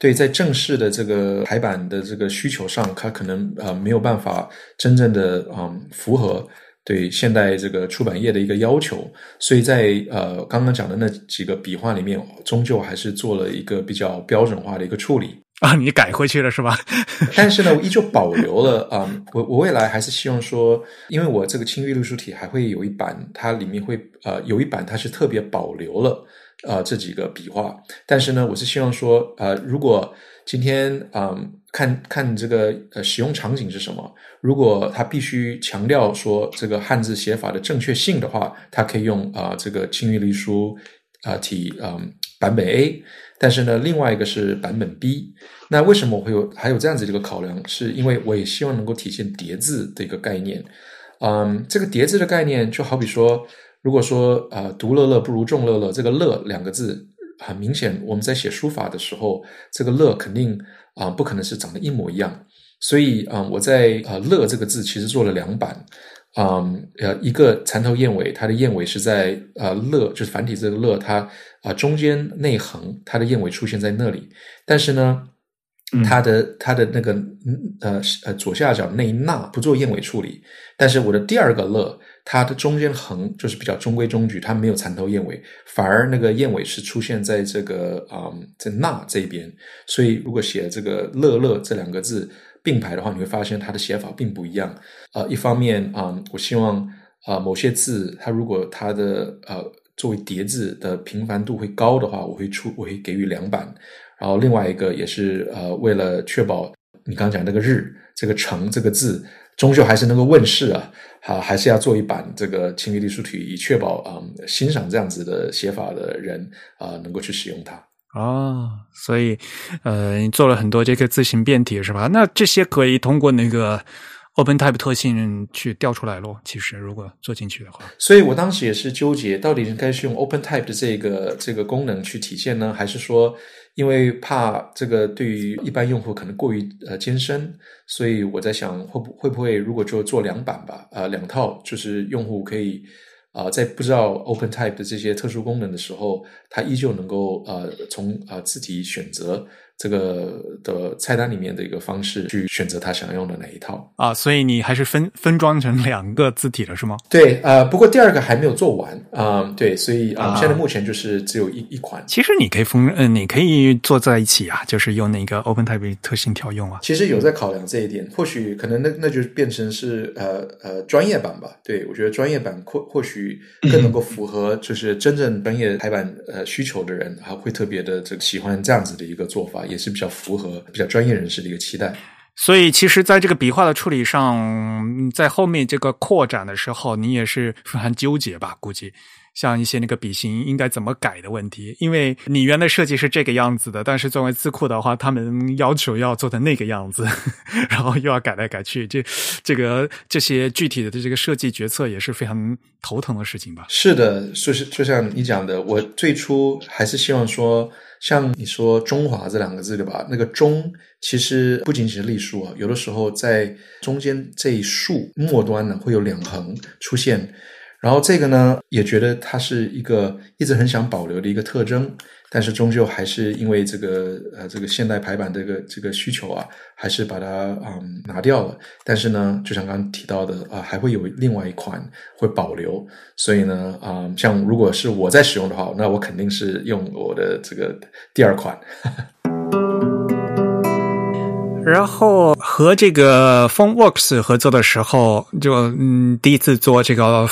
对，在正式的这个排版的这个需求上，它可能呃没有办法真正的嗯符合对现代这个出版业的一个要求，所以在呃刚刚讲的那几个笔画里面，终究还是做了一个比较标准化的一个处理 啊，你改回去了是吧？但是呢，我依旧保留了啊，我我未来还是希望说，因为我这个轻阅读书体还会有一版，它里面会呃有一版它是特别保留了。呃，这几个笔画，但是呢，我是希望说，呃，如果今天嗯看看这个呃使用场景是什么，如果他必须强调说这个汉字写法的正确性的话，他可以用啊这个青玉隶书啊体嗯版本 A，但是呢，另外一个是版本 B。那为什么我会有还有这样子这个考量？是因为我也希望能够体现叠字的一个概念。嗯，这个叠字的概念就好比说。如果说啊，独乐乐不如众乐乐，这个“乐”两个字很明显，我们在写书法的时候，这个“乐”肯定啊不可能是长得一模一样。所以啊，我在啊“乐”这个字其实做了两版，啊呃一个蚕头燕尾，它的燕尾是在啊“乐”就是繁体字的“乐”，它啊中间内横，它的燕尾出现在那里。但是呢，它的它的那个呃呃左下角那一捺不做燕尾处理，但是我的第二个“乐”。它的中间横就是比较中规中矩，它没有蚕头燕尾，反而那个燕尾是出现在这个啊在那这边，所以如果写这个乐乐这两个字并排的话，你会发现它的写法并不一样。呃，一方面啊，我希望啊某些字它如果它的呃作为叠字的频繁度会高的话，我会出我会给予两版，然后另外一个也是呃为了确保你刚讲那个日这个成这个字。终究还是能够问世啊，啊，还是要做一版这个清晰隶书体，以确保啊欣赏这样子的写法的人啊能够去使用它啊。所以，呃，你做了很多这个字形变体是吧？那这些可以通过那个 OpenType 特性去调出来咯。其实，如果做进去的话，所以我当时也是纠结，到底应该是用 OpenType 的这个这个功能去体现呢，还是说？因为怕这个对于一般用户可能过于呃艰深，所以我在想会不会不会如果就做两版吧，呃两套，就是用户可以啊在不知道 OpenType 的这些特殊功能的时候，它依旧能够呃从啊字体选择。这个的菜单里面的一个方式去选择他想用的哪一套啊，所以你还是分分装成两个字体了是吗？对，呃，不过第二个还没有做完啊，对，所以啊，现在目前就是只有一一款。其实你可以分，嗯，你可以做在一起啊，就是用那个 OpenType 特性调用啊。其实有在考量这一点，或许可能那那就变成是呃呃专业版吧。对我觉得专业版或或许更能够符合就是真正专业排版呃需求的人，还会特别的这个喜欢这样子的一个做法。也是比较符合比较专业人士的一个期待，所以其实，在这个笔画的处理上，在后面这个扩展的时候，你也是非常纠结吧？估计像一些那个笔型应该怎么改的问题，因为你原来设计是这个样子的，但是作为字库的话，他们要求要做的那个样子，然后又要改来改去，这这个这些具体的这个设计决策也是非常头疼的事情吧？是的，就是就像你讲的，我最初还是希望说。像你说“中华”这两个字对吧？那个“中”其实不仅仅是隶书啊，有的时候在中间这一竖末端呢会有两横出现，然后这个呢也觉得它是一个一直很想保留的一个特征。但是终究还是因为这个呃这个现代排版这个这个需求啊，还是把它嗯拿掉了。但是呢，就像刚刚提到的啊，还会有另外一款会保留。所以呢啊，像如果是我在使用的话，那我肯定是用我的这个第二款。然后和这个 PhoneWorks 合作的时候，就嗯第一次做这个。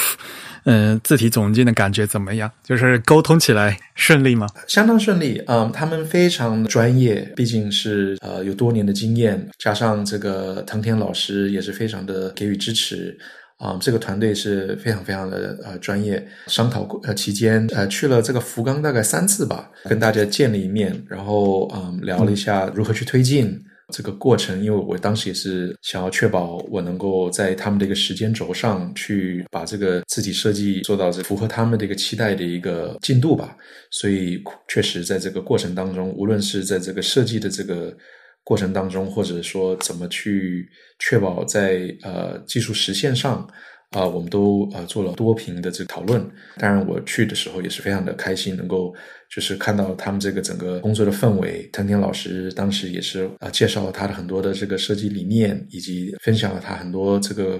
嗯，字体总监的感觉怎么样？就是沟通起来顺利吗？相当顺利嗯，他们非常专业，毕竟是呃有多年的经验，加上这个藤田老师也是非常的给予支持啊。这个团队是非常非常的呃专业。商讨过呃期间呃去了这个福冈大概三次吧，跟大家见了一面，然后嗯聊了一下如何去推进这个过程，因为我当时也是想要确保我能够在他们的一个时间轴上去把这个字体设计做到这符合他们的一个期待的一个进度吧。所以确实在这个过程当中，无论是在这个设计的这个过程当中，或者说怎么去确保在呃技术实现上。啊，我们都呃做了多屏的这个讨论。当然，我去的时候也是非常的开心，能够就是看到他们这个整个工作的氛围。藤田老师当时也是啊，介绍了他的很多的这个设计理念，以及分享了他很多这个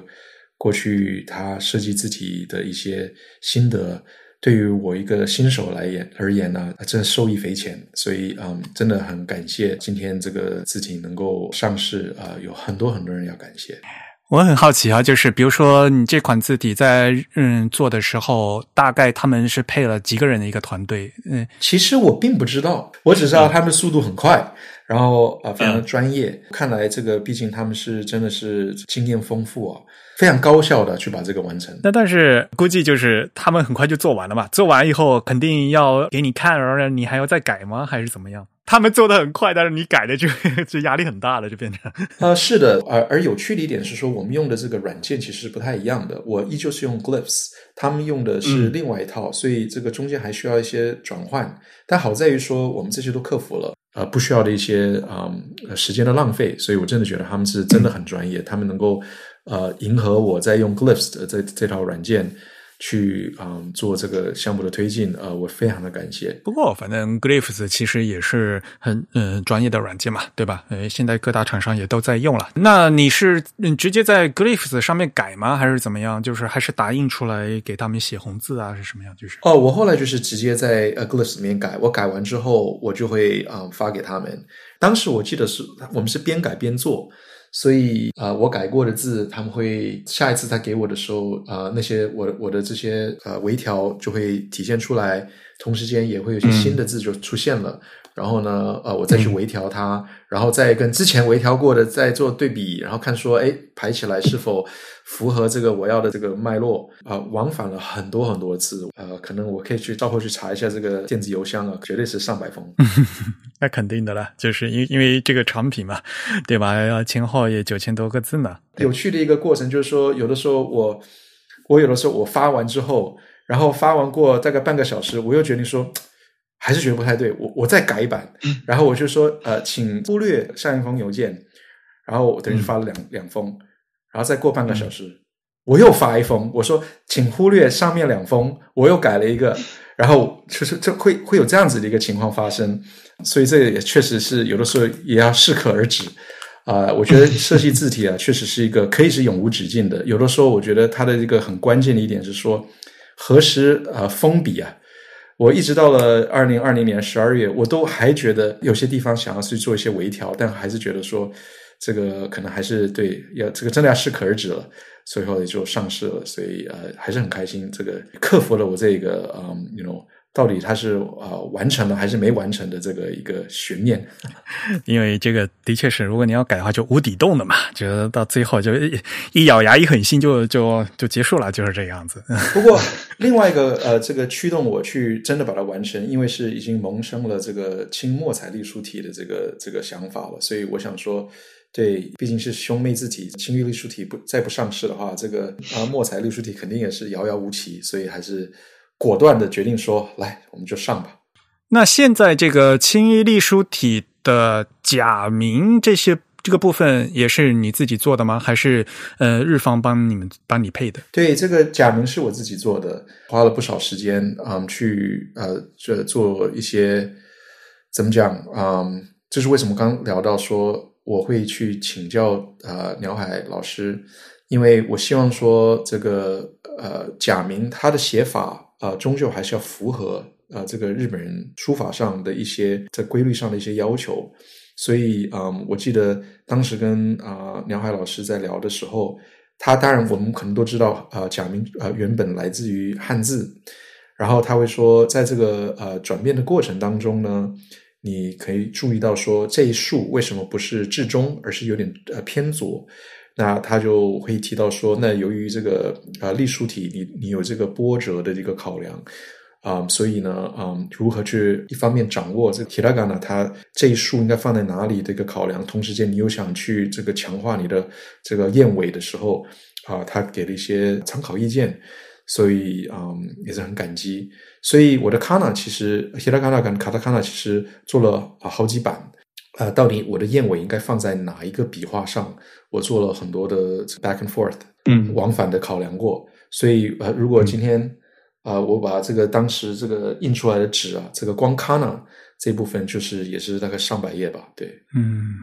过去他设计字体的一些心得。对于我一个新手来言而言呢，真的受益匪浅。所以嗯，真的很感谢今天这个字体能够上市啊，有很多很多人要感谢。我很好奇啊，就是比如说你这款字体在嗯做的时候，大概他们是配了几个人的一个团队？嗯，其实我并不知道，我只知道他们速度很快，然后啊非常专业。看来这个毕竟他们是真的是经验丰富啊，非常高效的去把这个完成。那但是估计就是他们很快就做完了嘛，做完以后肯定要给你看，然后你还要再改吗？还是怎么样？他们做的很快，但是你改的就 就压力很大了，就变成。呃，是的，而而有趣的一点是说，我们用的这个软件其实不太一样的。我依旧是用 Glyphs，他们用的是另外一套，所以这个中间还需要一些转换。但好在于说，我们这些都克服了，呃，不需要的一些啊时间的浪费。所以我真的觉得他们是真的很专业，他们能够呃迎合我在用 Glyphs 的这这套软件。去嗯做这个项目的推进，呃，我非常的感谢。不过，反正 Glyphs 其实也是很嗯专业的软件嘛，对吧？呃，现在各大厂商也都在用了。那你是直接在 Glyphs 上面改吗？还是怎么样？就是还是打印出来给他们写红字啊，是什么样？就是哦，我后来就是直接在呃 Glyphs 里面改。我改完之后，我就会啊发给他们。当时我记得是我们是边改边做。所以啊，我改过的字，他们会下一次他给我的时候，啊，那些我我的这些呃微调就会体现出来，同时间也会有些新的字就出现了。然后呢，呃，我再去微调它，然后再跟之前微调过的再做对比，然后看说，哎，排起来是否符合这个我要的这个脉络啊？往返了很多很多次，呃，可能我可以去到后去查一下这个电子邮箱啊，绝对是上百封。那肯定的了，就是因因为这个产品嘛，对吧？前后也九千多个字呢。有趣的一个过程就是说，有的时候我我有的时候我发完之后，然后发完过大概半个小时，我又决定说。还是觉得不太对，我我再改一版，然后我就说，呃，请忽略上一封邮件，然后我等于发了两两封，然后再过半个小时，我又发一封，我说，请忽略上面两封，我又改了一个，然后就是这会会有这样子的一个情况发生，所以这个也确实是有的时候也要适可而止啊。我觉得 设计字体啊，确实是一个可以是永无止境的，有的时候我觉得它的一个很关键的一点是说，何时啊封笔啊。我一直到了二零二零年十二月，我都还觉得有些地方想要去做一些微调，但还是觉得说这个可能还是对要这个真的要适可而止了，所以后也就上市了。所以呃还是很开心，这个克服了我这个嗯，you know。到底它是啊完成了还是没完成的这个一个悬念，因为这个的确是，如果你要改的话，就无底洞的嘛，就到最后就 一咬牙一狠心就就就结束了，就是这样子。不过另外一个呃，这个驱动我去真的把它完成，因为是已经萌生了这个轻墨彩隶书体的这个这个想法了，所以我想说，对，毕竟是兄妹字体，轻隶书体不再不上市的话，这个啊墨彩隶书体肯定也是遥遥无期，所以还是。果断的决定说：“来，我们就上吧。”那现在这个轻易隶书体的假名这些这个部分也是你自己做的吗？还是呃日方帮你们帮你配的？对，这个假名是我自己做的，花了不少时间啊，去呃这做一些怎么讲啊？这是为什么刚聊到说我会去请教啊鸟海老师，因为我希望说这个呃假名它的写法。啊，终究还是要符合啊这个日本人书法上的一些在规律上的一些要求，所以嗯，我记得当时跟啊梁海老师在聊的时候，他当然我们可能都知道啊假名啊原本来自于汉字，然后他会说，在这个呃转变的过程当中呢，你可以注意到说这一竖为什么不是至中，而是有点呃偏左。那他就会提到说，那由于这个啊隶书体，你你有这个波折的一个考量，啊、所以呢，嗯，如何去一方面掌握这个 hiragana 它这一竖应该放在哪里的一个考量，同时间你又想去这个强化你的这个燕尾的时候，啊、他给了一些参考意见，所以嗯也是很感激。所以我的 kana 其实 hiragana 跟 katakana 其实做了啊好几版，呃，到底我的燕尾应该放在哪一个笔画上？我做了很多的 back and forth，嗯往返的考量过。所以呃，如果今天啊、呃我把这个当时这个印出来的纸啊，这个光 kana 这部分就是也是大概上百页吧，对。嗯，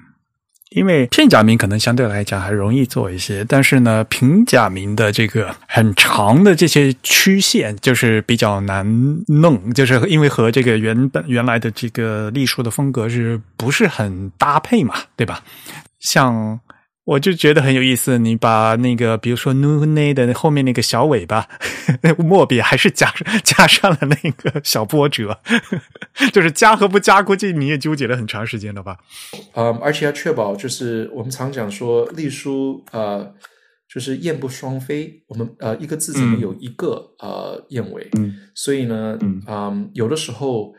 因为片假名可能相对来讲还容易做一些，但是呢，平假名的这个很长的这些曲线就是比较难弄，就是因为和这个原本原来的这个隶书的风格是不是很搭配嘛，对吧？像。我就觉得很有意思，你把那个，比如说 nu ne 的后面那个小尾巴，那 墨笔还是加加上了那个小波折，就是加和不加，估计你也纠结了很长时间了吧？嗯，而且要确保，就是我们常讲说隶书，呃，就是燕不双飞。我们呃一个字里面嗯有一个、呃燕尾，嗯所以呢，嗯有的时候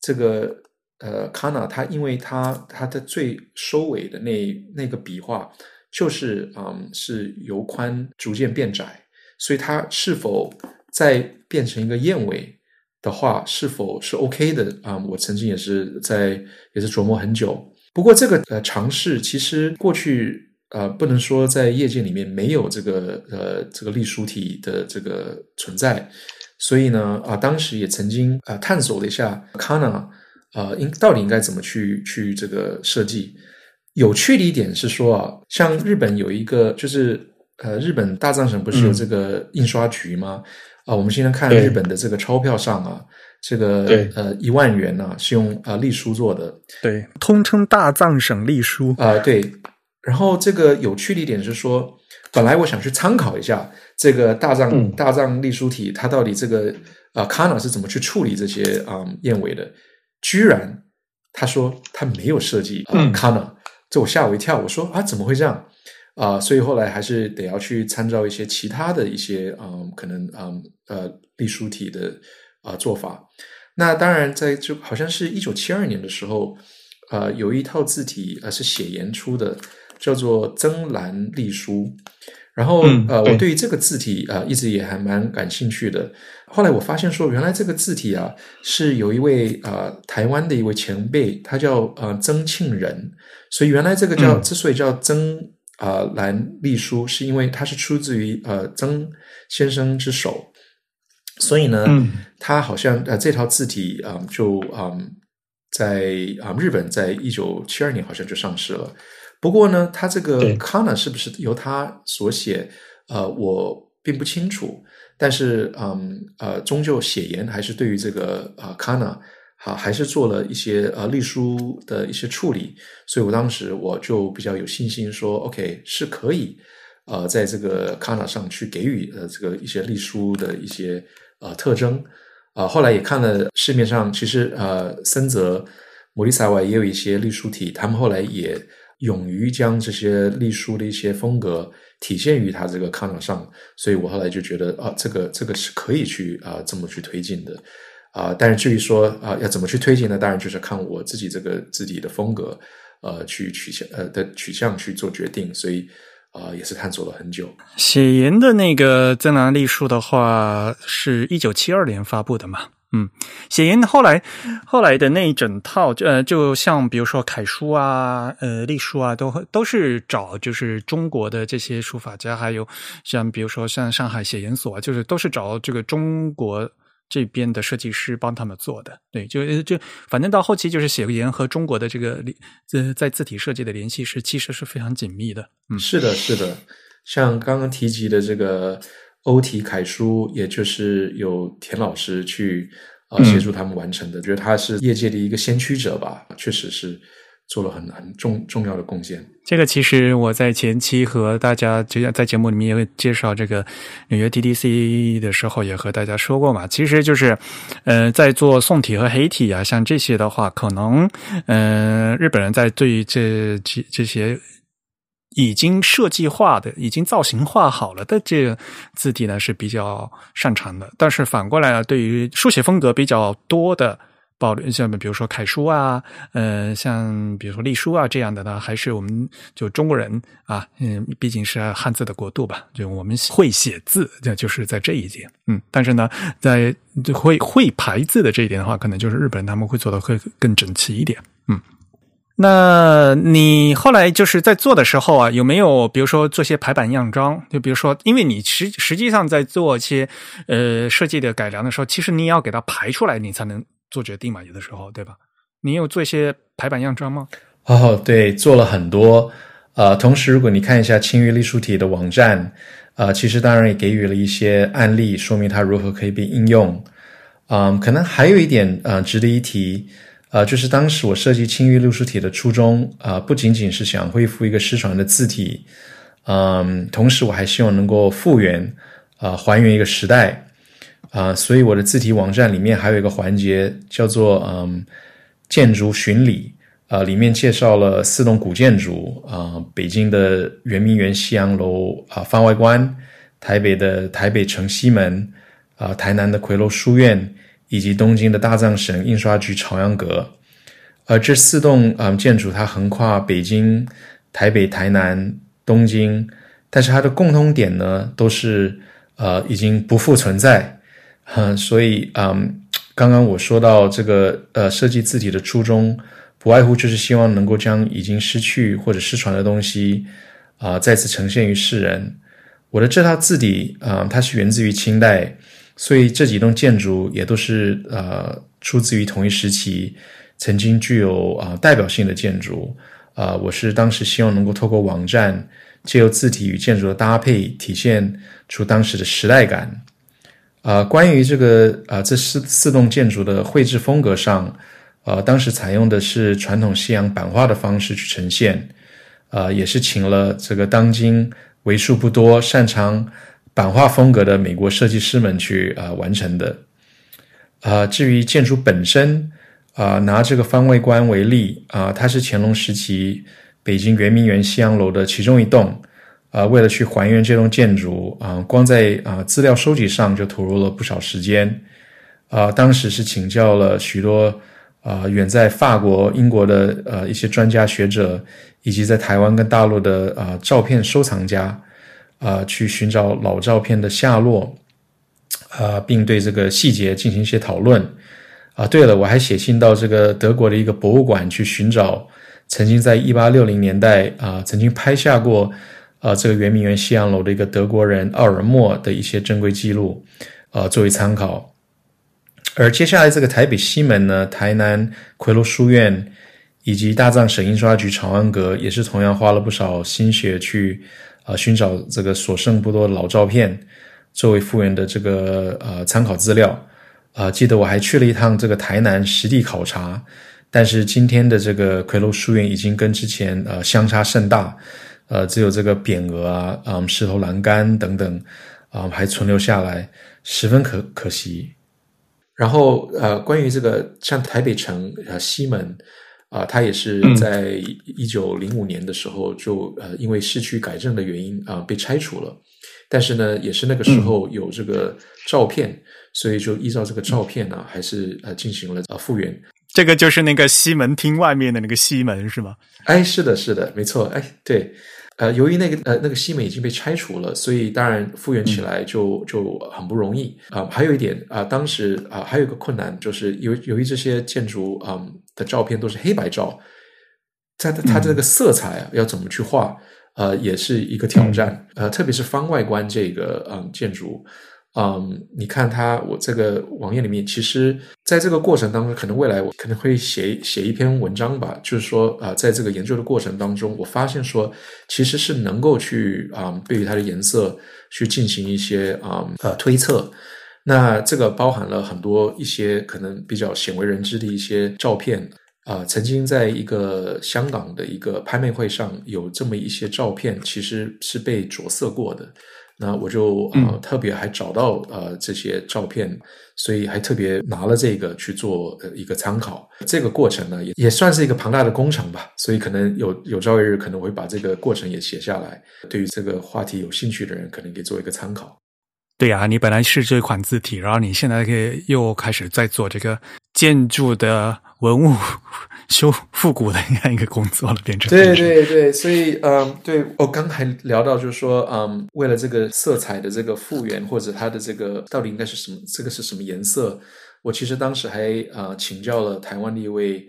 这个呃 kana 它因为它它的最收尾的那那个笔画就是嗯是由宽逐渐变窄，所以它是否再变成一个燕尾的话，是否是 OK 的啊、我曾经也是在也是琢磨很久。不过这个呃尝试，其实过去呃不能说在业界里面没有这个呃这个隶书体的这个存在，所以呢啊、当时也曾经啊、探索了一下 kana 呃应到底应该怎么去去这个设计。有趣的一点是说啊，像日本有一个就是呃，日本大藏省不是有这个印刷局吗？啊、我们现在看日本的这个钞票上啊，这个呃一万元呢、是用啊隶书做的对，通称大藏省隶书。啊、对。然后这个有趣的一点是说，本来我想去参考一下这个大藏、嗯大藏隶书体，它到底这个啊 kana 是怎么去处理这些啊、燕尾的，居然他说他没有设计啊、嗯 kana，这我吓我一跳，我说啊怎么会这样？啊、所以后来还是得要去参照一些其他的一些嗯，可能嗯呃隶书体的啊、做法。那当然，在就好像是一九七二年的时候，呃，有一套字体呃是写言出的，叫做增兰隶书。然后、呃，我对于这个字体啊、呃一直也还蛮感兴趣的。后来我发现说，原来这个字体啊是有一位呃台湾的一位前辈，他叫呃曾庆仁，所以原来这个叫、嗯之所以叫曾啊、呃兰隶书，是因为它是出自于呃曾先生之手。所以呢，嗯他好像呃这套字体啊、嗯就嗯在啊、日本在一九七二年好像就上市了。不过呢，他这个对 kana 是不是由他所写？呃，我并不清楚。但是嗯呃，终究写言还是对于这个呃 kana 啊，还是做了一些呃隶书的一些处理。所以我当时我就比较有信心说，OK 是可以呃在这个 kana 上去给予呃这个一些隶书的一些呃特征。啊、后来也看了市面上，其实呃，森泽、摩利萨瓦也有一些隶书体，他们后来也勇于将这些隶书的一些风格体现于他这个 kana 上，所以我后来就觉得啊，这个这个是可以去啊、这么去推进的啊、但是至于说啊、要怎么去推进呢？当然就是看我自己这个自己的风格呃去取向呃的取向去做决定，所以啊、也是探索了很久。写言的那个增兰隶书的话，是一九七二年发布的嘛？嗯，写言后来后来的那一整套，呃，就像比如说楷书啊、呃隶书啊，都都是找就是中国的这些书法家，还有像比如说像上海写言所，就是都是找这个中国。这边的设计师帮他们做的，对，就就反正到后期就是写言和中国的这个呃在字体设计的联系是其实是非常紧密的，嗯，是的，是的，像刚刚提及的这个欧体楷书，也就是有田老师去呃嗯协助他们完成的，觉得他是业界的一个先驱者吧，确实是做了很很重重要的贡献。这个其实我在前期和大家就像在节目里面也会介绍这个纽约 DDC 的时候，也和大家说过嘛。其实就是，呃，在做宋体和黑体啊，像这些的话，可能，呃，日本人在对于这这这些已经设计化的、已经造型化好了的这个字体呢是比较擅长的。但是反过来呢，对于书写风格比较多的。保留像比如说楷书啊，呃，像比如说隶书啊这样的呢，还是我们就中国人啊，嗯，毕竟是汉字的国度吧，就我们会写字，这就是在这一点，嗯，但是呢，在会会排字的这一点的话，可能就是日本人他们会做的会更整齐一点，嗯。那你后来就是在做的时候啊，有没有比如说做些排版样章？就比如说，因为你实实际上在做一些呃设计的改良的时候，其实你也要给它排出来，你才能。做决定嘛，有的时候，对吧？你有做一些排版样章吗？哦，对，做了很多。呃，同时，如果你看一下青玉隶书体的网站，呃，其实当然也给予了一些案例，说明它如何可以被应用。嗯，可能还有一点呃值得一提，呃，就是当时我设计青玉隶书体的初衷，啊，不仅仅是想恢复一个失传的字体，嗯，同时我还希望能够复原，啊，还原一个时代。啊，所以我的字体网站里面还有一个环节叫做“嗯建筑巡礼”，啊，里面介绍了四栋古建筑啊，北京的圆明园西洋楼啊，方外观，台北的台北城西门啊，台南的魁楼书院，以及东京的大藏省印刷局朝阳阁。而这四栋啊建筑它横跨北京、台北、台南、东京，但是它的共通点呢，都是呃已经不复存在。嗯，所以嗯，刚刚我说到这个呃，设计字体的初衷，不外乎就是希望能够将已经失去或者失传的东西啊，再次呈现于世人。我的这套字体啊，它是源自于清代，所以这几栋建筑也都是呃，出自于同一时期，曾经具有啊代表性的建筑啊。我是当时希望能够透过网站，借由字体与建筑的搭配，体现出当时的时代感。啊，关于这个啊，这四四栋建筑的绘制风格上，呃，当时采用的是传统西洋版画的方式去呈现，呃，也是请了这个当今为数不多擅长版画风格的美国设计师们去呃完成的。啊，至于建筑本身，啊，拿这个方位观为例，啊，它是乾隆时期北京圆明园西洋楼的其中一栋。啊，为了去还原这栋建筑啊，光在啊资料收集上就投入了不少时间。啊，当时是请教了许多啊远在法国、英国的呃一些专家学者，以及在台湾跟大陆的啊照片收藏家啊，去寻找老照片的下落啊，并对这个细节进行一些讨论。啊，对了，我还写信到这个德国的一个博物馆去寻找曾经在一八六零年代啊曾经拍下过。啊，这个圆明园西洋楼的一个德国人奥尔默的一些珍贵记录，呃，作为参考。而接下来这个台北西门呢，台南奎楼书院以及大藏省印刷局长安阁，也是同样花了不少心血去啊寻找这个所剩不多的老照片，作为复原的这个呃参考资料。啊，记得我还去了一趟这个台南实地考察，但是今天的这个魁楼书院已经跟之前呃相差甚大。呃，只有这个匾额啊，嗯，石头栏杆等等，啊，还存留下来，十分可可惜。然后，呃，关于这个像台北城呃西门啊，他也是在一九零五年的时候就呃因为市区改正的原因啊被拆除了，但是呢，也是那个时候有这个照片，所以就依照这个照片呢，还是呃进行了呃复原。这个就是那个西门厅外面的那个西门是吗？哎，是的，是的，没错，哎，对。呃，由于那个呃那个西门已经被拆除了，所以当然复原起来就就很不容易啊。还有一点啊，当时啊还有一个困难，就是由由于这些建筑啊的照片都是黑白照，在它这个色彩啊要怎么去画，呃也是一个挑战。呃，特别是方外观这个嗯建筑。嗯，你看它，我这个网页里面，其实在这个过程当中，可能未来我可能会写写一篇文章吧，就是说啊，在这个研究的过程当中，我发现说，其实是能够去啊，对于它的颜色去进行一些啊呃推测。那这个包含了很多一些可能比较鲜为人知的一些照片啊，曾经在一个香港的一个拍卖会上有这么一些照片，其实是被着色过的。那我就呃特别还找到呃这些照片，所以还特别拿了这个去做呃一个参考。这个过程呢，也也算是一个庞大的工程吧。所以可能有有朝一日可能会把这个过程也写下来，对于这个话题有兴趣的人，可能可以做一个参考。对呀，你本来是这款字体，然后你现在可以又开始在做这个建筑的文物修复古的这样一个工作了，变成对 对对，所以嗯，对我刚才聊到就是说，嗯，为了这个色彩的这个复原或者它的这个到底应该是什么，这个是什么颜色，我其实当时还呃请教了台湾的一位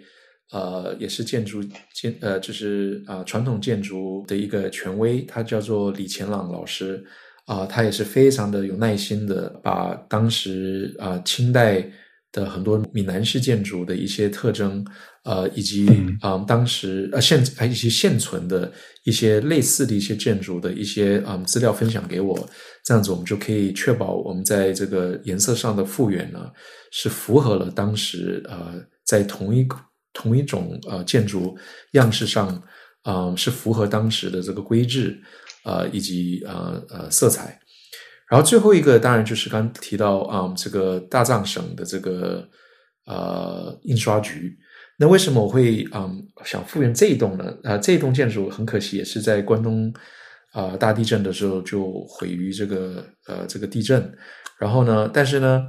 呃也是建筑建呃就是啊传统建筑的一个权威，他叫做李乾朗老师。啊，他也是非常的有耐心的，把当时啊清代的很多闽南式建筑的一些特征，呃，以及啊当时呃现还有一些现存的一些类似的一些建筑的一些嗯资料分享给我，这样子我们就可以确保我们在这个颜色上的复原呢，是符合了当时呃在同一同一种呃建筑样式上，啊是符合当时的这个规制。呃，以及呃呃色彩，然后最后一个当然就是刚提到啊，这个大藏省的这个呃印刷局。那为什么我会嗯想复原这一栋呢？啊，这一栋建筑很可惜也是在关东啊大地震的时候就毁于这个呃这个地震。然后呢，但是呢，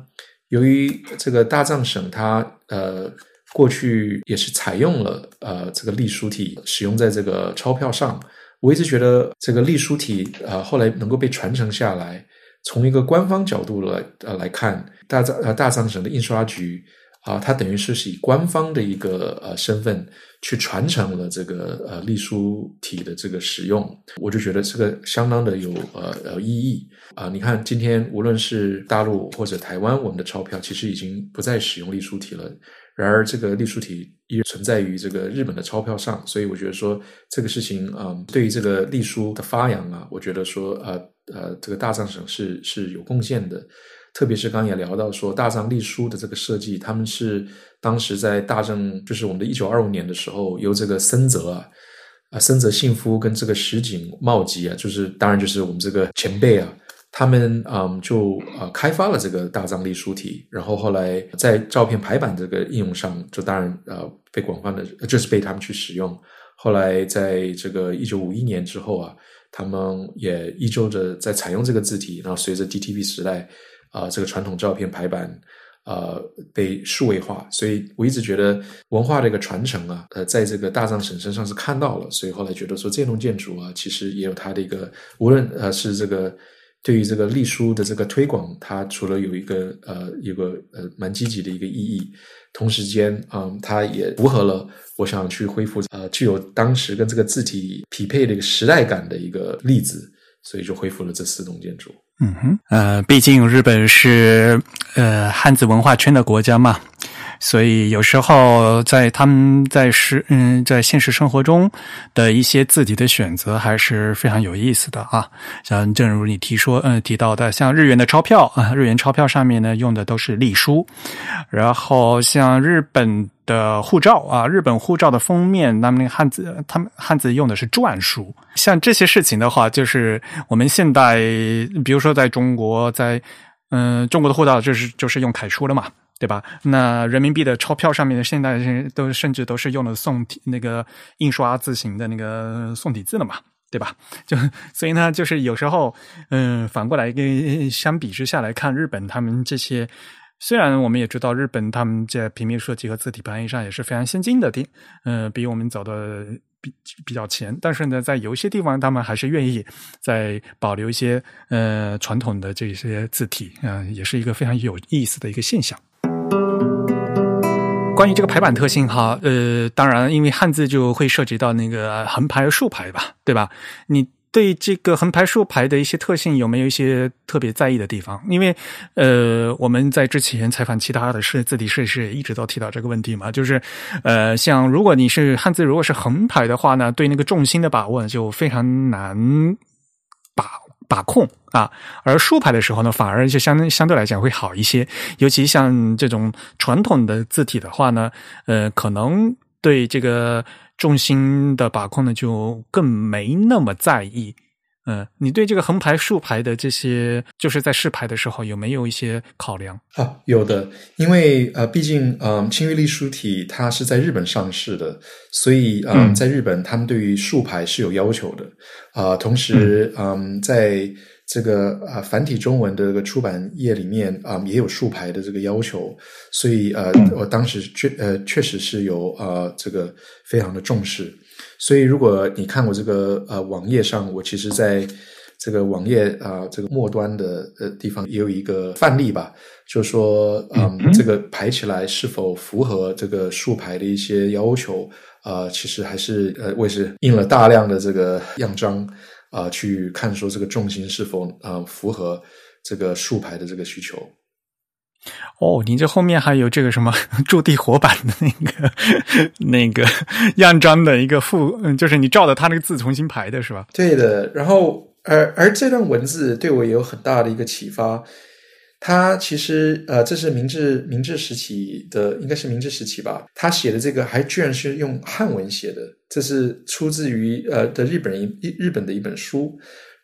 由于这个大藏省它呃过去也是采用了呃这个隶书体使用在这个钞票上。我一直觉得这个隶书体啊，后来能够被传承下来。从一个官方角度来呃来看，大藏呃大藏省的印刷局啊，它等于是以官方的一个呃身份去传承了这个呃隶书体的这个使用。我就觉得这个相当的有呃呃意义啊。你看，今天无论是大陆或者台湾，我们的钞票其实已经不再使用隶书体了。然而，这个隶书体依存在于这个日本的钞票上，所以我觉得说这个事情啊，对于这个隶书的发扬啊，我觉得说呃呃，这个大藏省是是有贡献的。特别是刚也聊到说大藏隶书的这个设计，他们是当时在大正，就是我们的一九二五年的时候，由这个森泽啊啊森泽信夫跟这个石井茂吉啊，就是当然就是我们这个前辈啊。他们嗯就呃开发了这个大藏隶书体，然后后来在照片排版这个应用上，就当然呃被广泛的就是被他们去使用。后来在这个一九五一年之后啊，他们也依旧着在采用这个字体。然后随着 DTP 时代啊，这个传统照片排版呃被数位化，所以我一直觉得文化的一个传承啊，呃，在这个大藏省身上是看到了。所以后来觉得说这栋建筑啊，其实也有它的一个，无论呃是这个。对于这个隶书的这个推广，它除了有一个呃一个呃蛮积极的一个意义，同时间啊，它也符合了我想去恢复呃具有当时跟这个字体匹配的一个时代感的一个例子，所以就恢复了这四栋建筑。嗯哼，呃，毕竟日本是呃汉字文化圈的国家嘛。所以有时候在他们在实嗯在现实生活中的一些自己的选择还是非常有意思的啊，像正如你提说嗯提到的，像日元的钞票啊，日元钞票上面呢用的都是隶书，然后像日本的护照啊，日本护照的封面，那么那个汉字，他们汉字用的是篆书，像这些事情的话，就是我们现代，比如说在中国，在嗯中国的护照就是就是用楷书了嘛。对吧？那人民币的钞票上面的现在都甚至都是用了宋体那个印刷字形的那个宋体字了嘛？对吧？就所以呢，就是有时候，嗯，反过来跟相比之下来看，日本他们这些，虽然我们也知道日本他们在平面设计和字体排印上也是非常先进的地，嗯，比我们走的比比较前，但是呢，在有一些地方，他们还是愿意在保留一些呃传统的这些字体，嗯，也是一个非常有意思的一个现象。关于这个排版特性哈，呃，当然，因为汉字就会涉及到那个横排、竖排吧，对吧？你对这个横排、竖排的一些特性有没有一些特别在意的地方？因为呃，我们在之前采访其他的是字体设计师，一直都提到这个问题嘛，就是呃，像如果你是汉字，如果是横排的话呢，对那个重心的把握就非常难把。把控啊，而竖排的时候呢，反而就相相对来讲会好一些。尤其像这种传统的字体的话呢，呃，可能对这个重心的把控呢就更没那么在意。嗯，你对这个横排、竖排的这些，就是在试排的时候有没有一些考量？啊，有的，因为呃，毕竟嗯，轻阅历书体它是在日本上市的，所以嗯，在日本他们对于竖排是有要求的啊。同时嗯，在这个啊繁体中文的这个出版业里面啊，也有竖排的这个要求，所以呃，我当时确呃确实是有啊这个非常的重视。所以，如果你看我这个呃网页上，我其实在这个网页啊这个末端的呃地方也有一个范例吧，就是说，嗯，这个排起来是否符合这个竖排的一些要求啊？其实还是呃，我也是印了大量的这个样章啊，去看说这个重心是否啊符合这个竖排的这个需求。哦，你这后面还有这个什么 驻地活版的那个那个样章的一个复，嗯，就是你照着他那个字重新排的是吧？对的。然后，而而这段文字对我也有很大的一个启发。他其实呃，这是明治明治时期的，应该是明治时期吧。他写的这个还居然是用汉文写的，这是出自于呃的日本人一日本的一本书。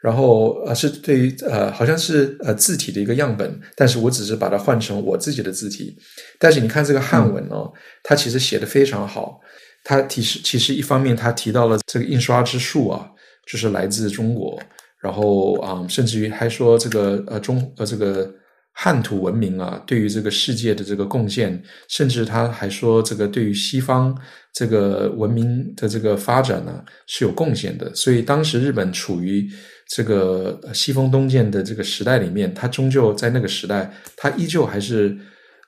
然后呃是对于呃好像是呃字体的一个样本，但是我只是把它换成我自己的字体。但是你看这个汉文哦，它其实写的非常好。它提示其实一方面它提到了这个印刷之术啊，就是来自中国。然后啊，甚至于还说这个呃中呃这个汉土文明啊，对于这个世界的这个贡献，甚至他还说这个对于西方这个文明的这个发展呢是有贡献的。所以当时日本处于。这个西风东渐的这个时代里面，它终究在那个时代，它依旧还是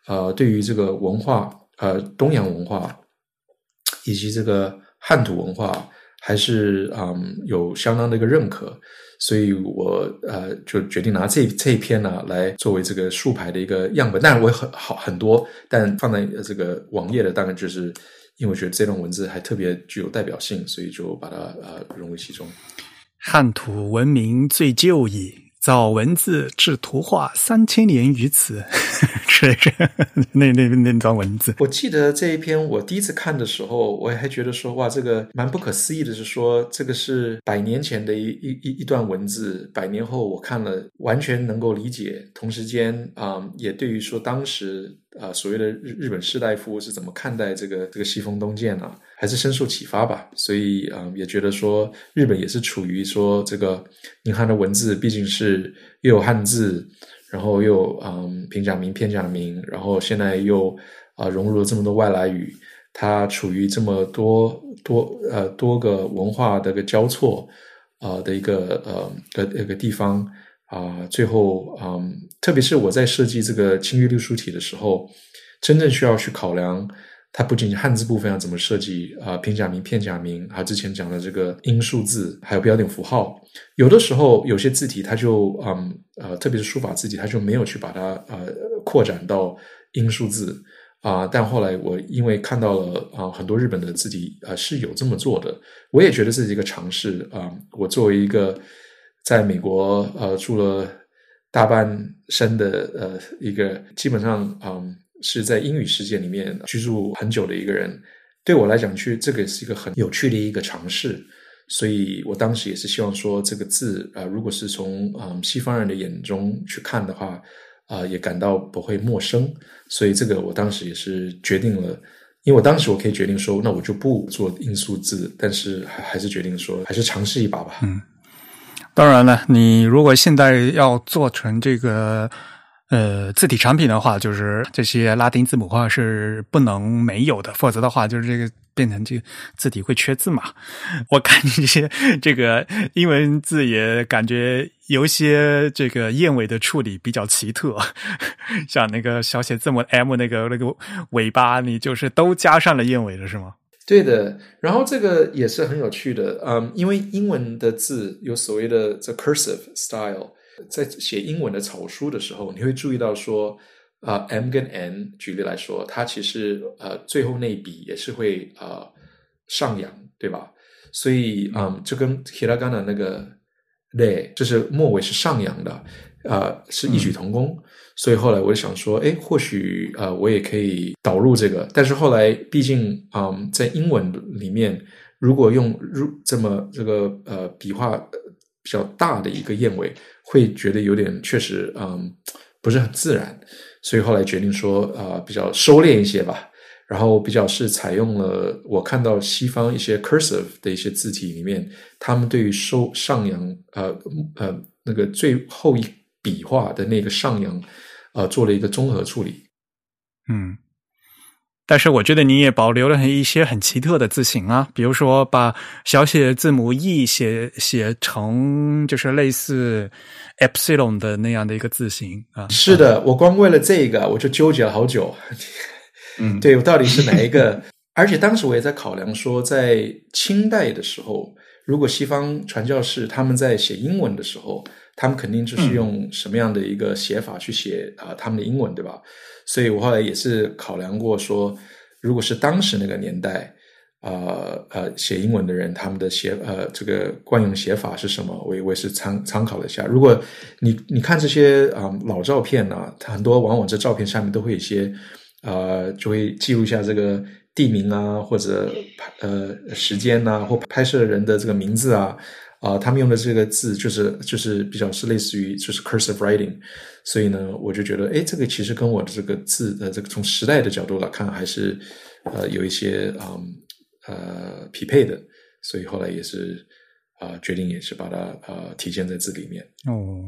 呃，对于这个文化，呃，东洋文化以及这个汉土文化，还是嗯有相当的一个认可。所以我呃就决定拿这这一篇呢来作为这个竖排的一个样本。当然我很好很多，但放在这个网页的，当然就是因为我觉得这段文字还特别具有代表性，所以就把它呃融为其中。汉土文明最旧矣，造文字制图画三千年于此。是这那那那段文字，我记得这一篇我第一次看的时候，我还觉得说哇，这个蛮不可思议的，是说这个是百年前的一一一一段文字，百年后我看了完全能够理解，同时间啊，也对于说当时。啊，所谓的日日本士大夫是怎么看待这个这个西风东渐呢？还是深受启发吧。所以啊，也觉得说日本也是处于说这个你看的文字毕竟是又有汉字，然后又嗯平假名片假名，然后现在又啊融入了这么多外来语，它处于这么多多呃多个文化的个交错啊的一个呃的一个地方。啊，最后，嗯，特别是我在设计这个轻阅历书体的时候，真正需要去考量，它不仅仅汉字部分要怎么设计啊，平假名、片假名，还有之前讲的这个音数字，还有标点符号，有的时候有些字体它就，嗯，呃，特别是书法字体，它就没有去把它呃扩展到音数字啊。但后来我因为看到了啊，很多日本的字体啊是有这么做的，我也觉得这是一个尝试啊。我作为一个。在美国，呃，住了大半生的，呃，一个基本上，嗯，是在英语世界里面居住很久的一个人，对我来讲，去这个是一个很有趣的一个尝试，所以我当时也是希望说，这个字，啊，如果是从嗯西方人的眼中去看的话，啊，也感到不会陌生，所以这个我当时也是决定了，因为我当时我可以决定说，那我就不做音素字，但是还还是决定说，还是尝试一把吧，嗯。当然了，你如果现在要做成这个呃字体产品的话，就是这些拉丁字母化是不能没有的，否则的话，就是这个变成这个字体会缺字嘛。我看你这些这个英文字也感觉有一些这个燕尾的处理比较奇特，像那个小写字母 M 那个那个尾巴，你就是都加上了燕尾了，是吗？对的，然后这个也是很有趣的，嗯，因为英文的字有所谓的这 cursive style，在写英文的草书的时候，你会注意到说，啊，M 跟 N，举例来说，它其实呃最后那一笔也是会呃上扬，对吧？所以嗯，就跟 hiragana 那个 le，就是末尾是上扬的，啊，是异曲同工。所以后来我就想说，哎，或许呃，我也可以导入这个。但是后来，毕竟啊，在英文里面，如果用入这么这个呃笔画比较大的一个燕尾，会觉得有点确实嗯不是很自然，所以后来决定说啊比较收敛一些吧。然后比较是采用了我看到西方一些 cursive 的一些字体里面，他们对于收上扬呃呃那个最后一笔画的那个上扬，呃做了一个综合处理。嗯，但是我觉得你也保留了一些很奇特的字形啊，比如说把小写字母 e 写写成就是类似 epsilon 的那样的一个字形啊。是的，我光为了这个我就纠结了好久。嗯，对我到底是哪一个？而且当时我也在考量说，在清代的时候，如果西方传教士他们在写英文的时候，他们肯定就是用什么样的一个写法去写啊他们的英文，对吧？所以我后来也是考量过说，如果是当时那个年代，呃呃写英文的人，他们的写呃这个惯用写法是什么？我我也是参参考了一下。如果你你看这些啊老照片呢，很多往往这照片上面都会有一些。呃，就会记录一下这个地名啊，或者呃时间呐，或拍摄人的这个名字啊，啊，他们用的这个字就是就是比较是类似于就是 cursive writing，所以呢，我就觉得，哎，这个其实跟我的这个字呃这个从时代的角度来看，还是呃有一些嗯呃匹配的，所以后来也是。啊，决定也是把它呃体现在字里面哦，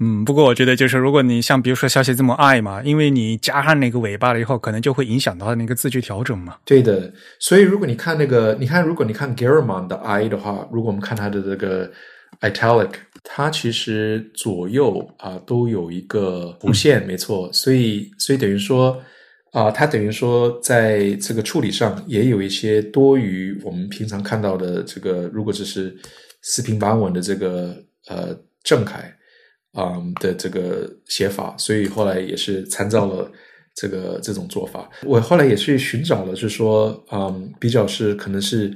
嗯，不过我觉得就是如果你像比如说小写字母 i 嘛，因为你加上那个尾巴了以后，可能就会影响到那个字句调整嘛。对的，所以如果你看那个，你看如果你看 Garamond 的 i 的话，如果我们看它的这个 italic，它其实左右啊都有一个弧线，没错，所以所以等于说。啊，它等于说在这个处理上也有一些多于我们平常看到的这个，如果只是四平八稳的这个呃正楷啊的这个写法，所以后来也是参照了这个这种做法。我后来也去寻找了，就是说，嗯，比较是可能是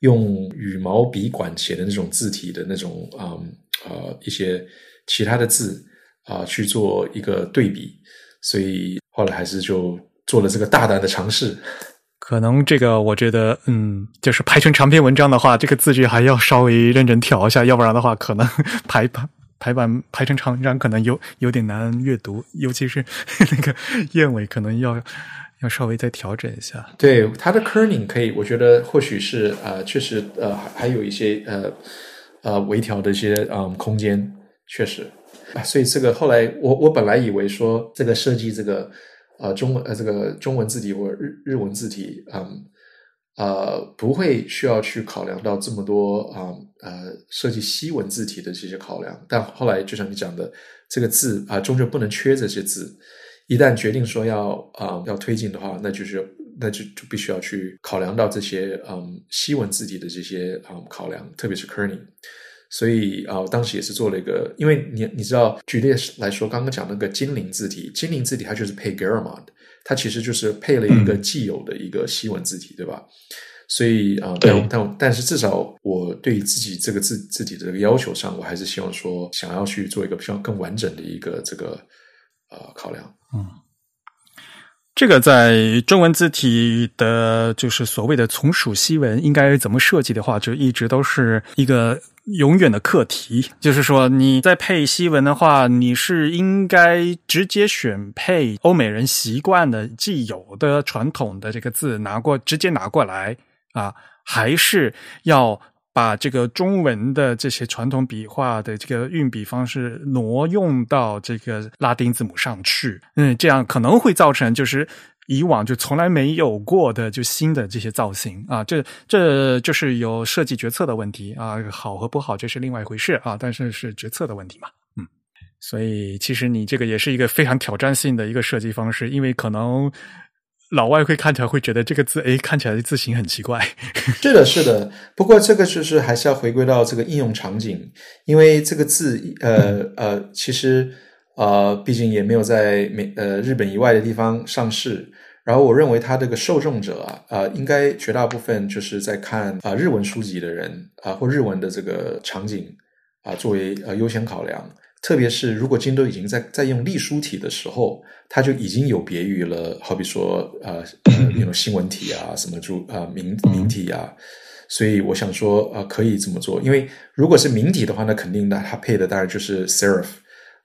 用羽毛笔管写的那种字体的那种啊呃一些其他的字啊去做一个对比，所以。后来还是就做了这个大胆的尝试，可能这个我觉得，嗯，就是排成长篇文章的话，这个字句还要稍微认真调一下，要不然的话，可能 排版排版排成长文章可能有有点难阅读，尤其是 那个燕尾，可能要要稍微再调整一下。对它的 kerning 可以，我觉得或许是呃，确实呃，还有一些呃呃微调的一些嗯空间，确实。啊，所以这个后来我我本来以为说这个设计这个呃中文呃这个中文字体或者日日文字体，嗯呃不会需要去考量到这么多啊呃设计西文字体的这些考量，但后来就像你讲的，这个字啊终究不能缺这些字，一旦决定说要啊要推进的话，那就是那就就必须要去考量到这些嗯西文字体的这些啊考量，特别是 kerning。所以啊，我当时也是做了一个，因为你你知道，举例来说，刚刚讲那个精灵字体，精灵字体它就是配 Garamond，它其实就是配了一个既有的一个西文字体，对吧？所以啊，但但但是至少我对自己这个字字体的这个要求上，我还是希望说，想要去做一个比较更完整的一个这个呃考量。嗯，这个在中文字体的，就是所谓的从属西文应该怎么设计的话，就一直都是一个。永远的课题就是说，你在配西文的话，你是应该直接选配欧美人习惯的既有的传统的这个字拿过直接拿过来啊，还是要把这个中文的这些传统笔画的这个运笔方式挪用到这个拉丁字母上去？嗯，这样可能会造成就是。以往就从来没有过的就新的这些造型啊，这这就是有设计决策的问题啊，好和不好这是另外一回事啊，但是是决策的问题嘛，嗯，所以其实你这个也是一个非常挑战性的一个设计方式，因为可能老外会看起来会觉得这个字哎看起来字形很奇怪，是的，是的，不过这个就是还是要回归到这个应用场景，因为这个字呃呃其实。呃，毕竟也没有在美呃日本以外的地方上市。然后我认为它这个受众者啊，呃，应该绝大部分就是在看啊日文书籍的人啊，或日文的这个场景啊，作为呃优先考量。特别是如果京都已经在在用隶书体的时候，它就已经有别于了，好比说呃那种新闻体啊，什么注啊名名体啊。所以我想说，呃，可以这么做。因为如果是明体的话，那肯定的，它配的当然就是 serif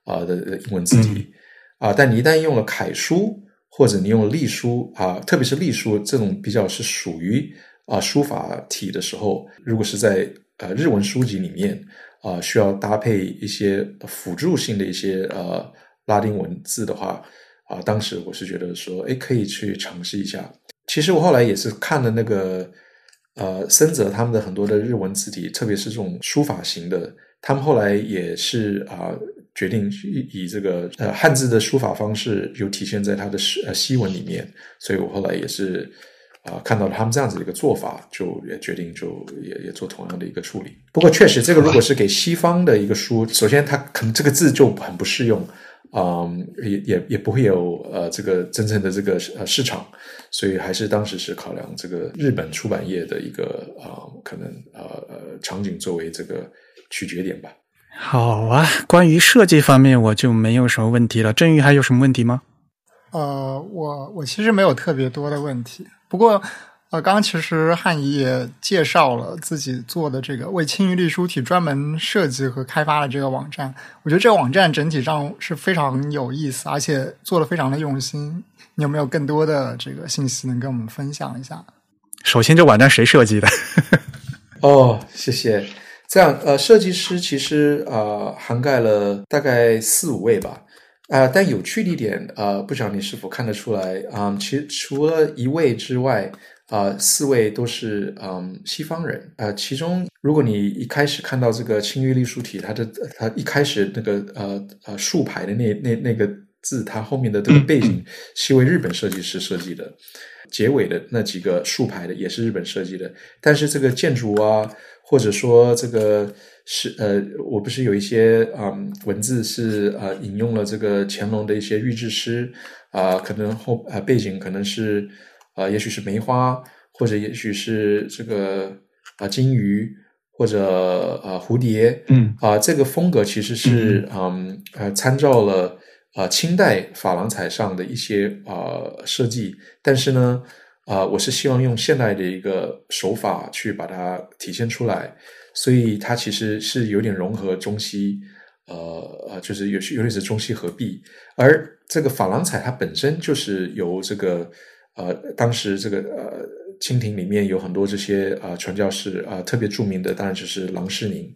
啊的英文字体啊。但你一旦用了楷书，或者你用了隶书啊，特别是隶书这种比较是属于啊书法体的时候，如果是在呃日文书籍里面啊需要搭配一些辅助性的一些呃拉丁文字的话啊，当时我是觉得说，哎，可以去尝试一下。其实我后来也是看了那个呃森泽他们的很多的日文字体，特别是这种书法型的，他们后来也是啊决定以这个呃汉字的书法方式有体现在他的诗呃西文里面，所以我后来也是啊看到了他们这样子的一个做法，就也决定就也也做同样的一个处理。不过确实，这个如果是给西方的一个书，首先它可能这个字就很不适用。嗯，也也也不会有呃这个真正的这个呃市场，所以还是当时是考量这个日本出版业的一个啊可能呃呃场景作为这个取决点吧。好啊，关于设计方面我就没有什么问题了。振宇还有什么问题吗？呃，我我其实没有特别多的问题，不过。呃，刚刚其实汉仪也介绍了自己做的这个为青鱼隶书体专门设计和开发的这个网站。我觉得这个网站整体上是非常有意思，而且做的非常的用心。你有没有更多的这个信息能跟我们分享一下？首先，这网站谁设计的？哦，谢谢。这样，呃，设计师其实呃涵盖了大概四五位吧。啊，但有趣的一点，呃，不知道你是否看得出来啊？其实除了一位之外。啊，四位都是嗯西方人。呃，其中如果你一开始看到这个青玉隶书体，它的它一开始那个呃呃竖排的那那那个字，它后面的这个背景是为日本设计师设计的，结尾的那几个竖排的也是日本设计的。但是这个建筑啊，或者说这个是呃，我不是有一些嗯文字是呃引用了这个乾隆的一些御制诗啊，可能后啊背景可能是。啊，也许是梅花，或者也许是这个啊金鱼，或者啊蝴蝶，嗯啊，这个风格其实是嗯呃参照了啊清代珐琅彩上的一些啊设计，但是呢啊我是希望用现代的一个手法去把它体现出来，所以它其实是有点融合中西，呃呃就是有有点是中西合璧，而这个珐琅彩它本身就是由这个。呃，当时这个呃，清廷里面有很多这些呃传教士啊，特别著名的当然就是郎世宁，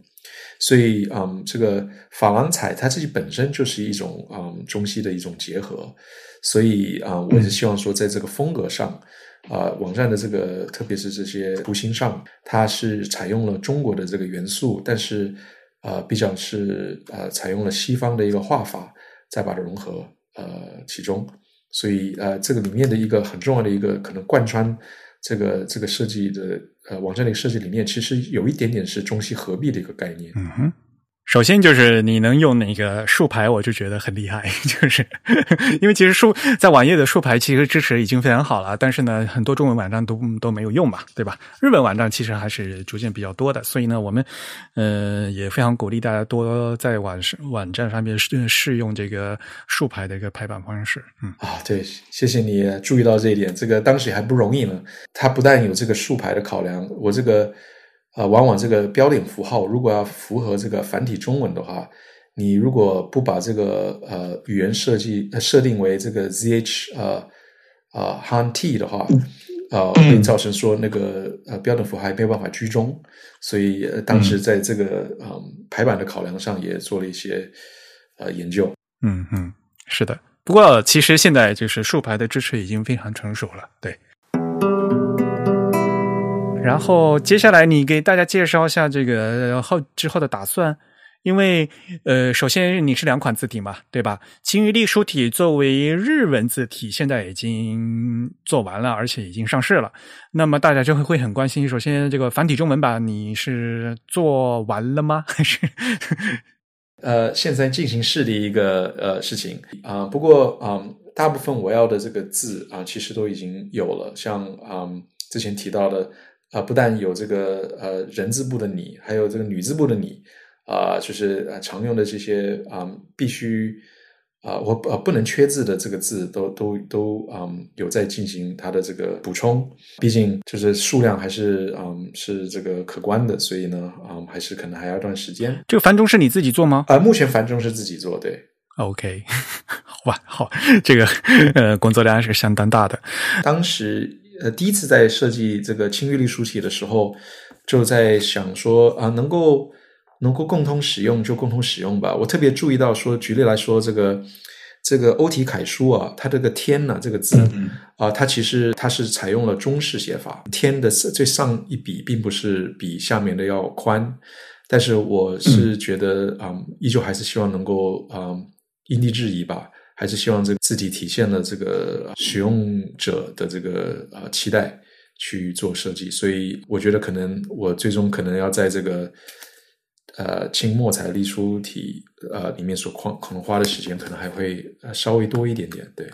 所以嗯，这个珐琅彩它自己本身就是一种嗯中西的一种结合，所以啊，我也是希望说在这个风格上啊，网站的这个特别是这些图形上，它是采用了中国的这个元素，但是啊，比较是呃采用了西方的一个画法，再把它融合呃其中。所以，呃，这个里面的一个很重要的一个可能贯穿这个这个设计的呃网站的一个设计理念，其实有一点点是中西合璧的一个概念。嗯哼。首先就是你能用那个竖排，我就觉得很厉害。就是因为其实竖在网页的竖排其实支持已经非常好了，但是呢，很多中文网站都都没有用嘛，对吧？日本网站其实还是逐渐比较多的，所以呢，我们呃也非常鼓励大家多在网网站上面试试用这个竖排的一个排版方式。嗯啊，对，谢谢你注意到这一点，这个当时还不容易呢。它不但有这个竖排的考量，我这个。啊，往往这个标点符号如果要符合这个繁体中文的话，你如果不把这个呃语言设计设定为这个 zh 呃呃 han t 的话，呃会造成说那个呃标点符号没有办法居中，所以当时在这个嗯排版的考量上也做了一些呃研究。嗯嗯，是的。不过其实现在就是竖排的支持已经非常成熟了，对。然后接下来你给大家介绍一下这个后之后的打算，因为呃，首先你是两款字体嘛，对吧？青鱼隶书体作为日文字体，现在已经做完了，而且已经上市了。那么大家就会会很关心，首先这个繁体中文版你是做完了吗？还是 呃，现在进行式的一个呃事情啊？不过啊，大部分我要的这个字啊，其实都已经有了，像啊之前提到的。啊，不但有这个呃人字部的你，还有这个女字部的你，啊，就是常用的这些啊，必须啊，我呃不能缺字的这个字都都都嗯有在进行它的这个补充，毕竟就是数量还是嗯是这个可观的，所以呢嗯还是可能还要一段时间。这个繁中是你自己做吗？啊，目前繁中是自己做，对。OK，好吧，好，这个呃工作量是相当大的。当时呃第一次在设计这个轻阅历书体的时候，就在想说啊，能够能够共同使用就共同使用吧。我特别注意到说，举例来说，这个这个欧体楷书啊，它这个“天”呢这个字啊，它其实它是采用了中式写法，“天”的最上一笔并不是比下面的要宽，但是我是觉得啊、嗯，依旧还是希望能够啊。嗯因地制宜吧，还是希望这个字体体现了这个使用者的这个呃期待去做设计，所以我觉得可能我最终可能要在这个呃清墨彩隶书体呃里面所框可能花的时间可能还会稍微多一点点。对，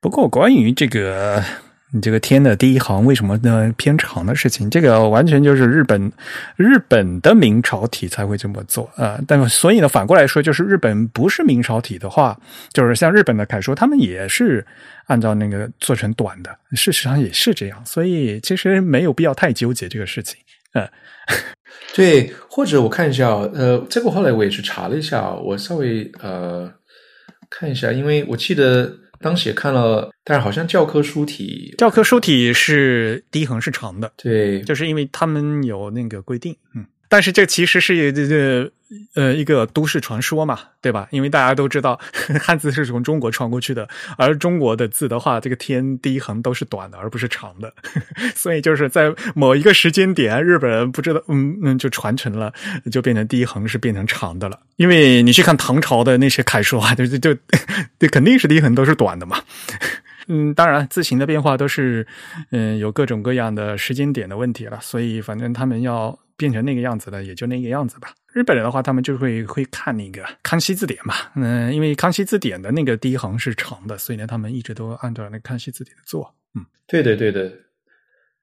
不过关于这个。你这个天的第一行为什么呢偏长的事情？这个完全就是日本日本的明朝体才会这么做啊、呃！但所以呢，反过来说，就是日本不是明朝体的话，就是像日本的楷书，他们也是按照那个做成短的，事实上也是这样。所以其实没有必要太纠结这个事情。呃，对，或者我看一下，呃，这个后来我也去查了一下，我稍微呃看一下，因为我记得。当时也看了，但是好像教科书体，教科书体是第一横是长的，对，就是因为他们有那个规定，嗯，但是这其实是这个呃一个都市传说嘛，对吧？因为大家都知道 汉字是从中国传过去的，而中国的字的话，这个天第一横都是短的，而不是长的，所以就是在某一个时间点，日本人不知道，嗯嗯，就传承了，就变成第一横是变成长的了。因为你去看唐朝的那些楷书啊，就就就 就肯定是第一横都是短的嘛。嗯，当然字形的变化都是嗯有各种各样的时间点的问题了，所以反正他们要变成那个样子了，也就那个样子吧。日本人的话，他们就会会看那个康熙字典嘛，嗯，因为康熙字典的那个第一行是长的，所以呢，他们一直都按照那康熙字典做。嗯，对的，对的。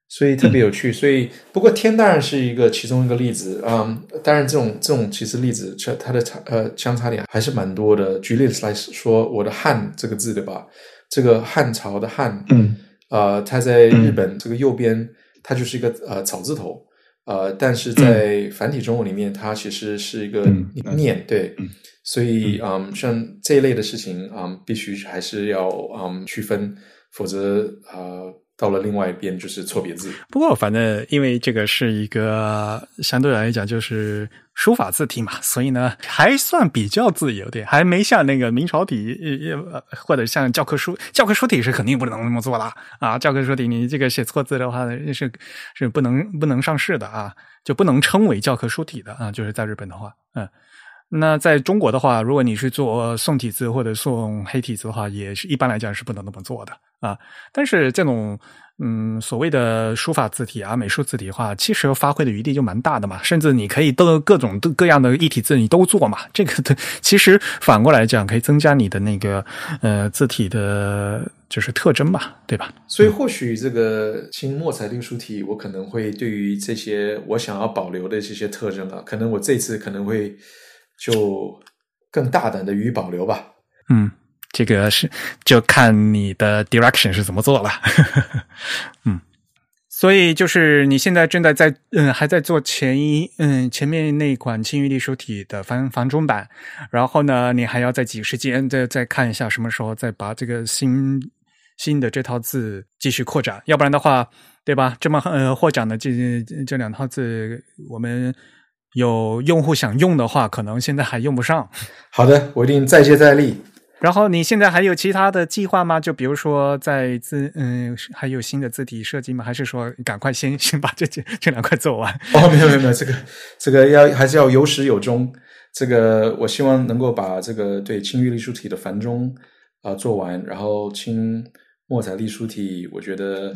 所以特别有趣，所以不过天当然是一个其中一个例子啊、嗯。当然，这种这种其实例子，它的差呃相差点还是蛮多的。举例子来说，我的汉这个字对吧？这个汉朝的汉，嗯，呃，它在日本这个右边，它就是一个呃草字头，呃，但是在繁体中文里面，它其实是一个念，对，所以嗯，像这一类的事情啊、嗯，必须还是要嗯区分，否则啊。呃到了另外一边就是错别字。不过反正因为这个是一个相对来讲就是书法字体嘛，所以呢还算比较自由点，还没像那个明朝体呃或者像教科书，教科书体是肯定不能那么做啦啊！教科书体你这个写错字的话是是不能不能上市的啊，就不能称为教科书体的啊，就是在日本的话，嗯。那在中国的话，如果你是做宋体字或者宋黑体字的话，也是一般来讲是不能那么做的啊。但是这种嗯所谓的书法字体啊、美术字体的话，其实发挥的余地就蛮大的嘛。甚至你可以都各种各样的异体字你都做嘛。这个的其实反过来讲，可以增加你的那个呃字体的就是特征嘛，对吧？所以或许这个清末彩隶书体，我可能会对于这些我想要保留的这些特征啊，可能我这次可能会。就更大胆的予以保留吧。嗯，这个是就看你的 direction 是怎么做了。嗯，所以就是你现在正在在嗯还在做前一嗯前面那款轻阅隶书体的繁繁中版，然后呢你还要在挤时间再再看一下什么时候再把这个新新的这套字继续扩展，要不然的话，对吧？这么呃获奖的这这两套字我们。有用户想用的话，可能现在还用不上。好的，我一定再接再厉。然后你现在还有其他的计划吗？就比如说在字嗯，还有新的字体设计吗？还是说赶快先先把这这这两块做完？哦，没有没有没有，这个这个要还是要有始有终。这个我希望能够把这个对清玉隶书体的繁中啊、呃、做完，然后清墨彩隶书体，我觉得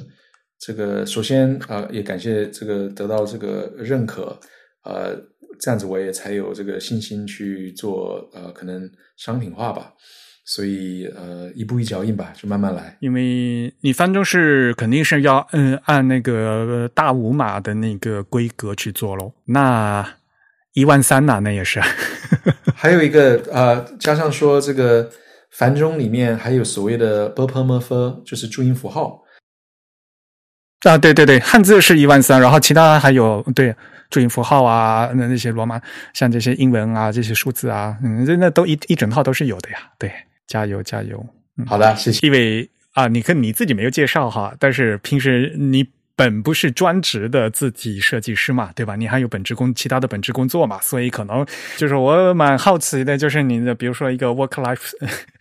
这个首先啊、呃、也感谢这个得到这个认可。呃，这样子我也才有这个信心去做呃，可能商品化吧。所以呃，一步一脚印吧，就慢慢来。因为你翻中是肯定是要嗯按那个大五码的那个规格去做喽。那一万三呐、啊，那也是。还有一个呃，加上说这个繁中里面还有所谓的 b p m f，就是注音符号。啊，对对对，汉字是一万三，然后其他还有对注音符号啊，那那些罗马，像这些英文啊，这些数字啊，嗯，那都一一整套都是有的呀。对，加油加油！好的，谢谢。因为啊，你看你自己没有介绍哈，但是平时你本不是专职的字体设计师嘛，对吧？你还有本职工，其他的本职工作嘛，所以可能就是我蛮好奇的，就是你的比如说一个 work life。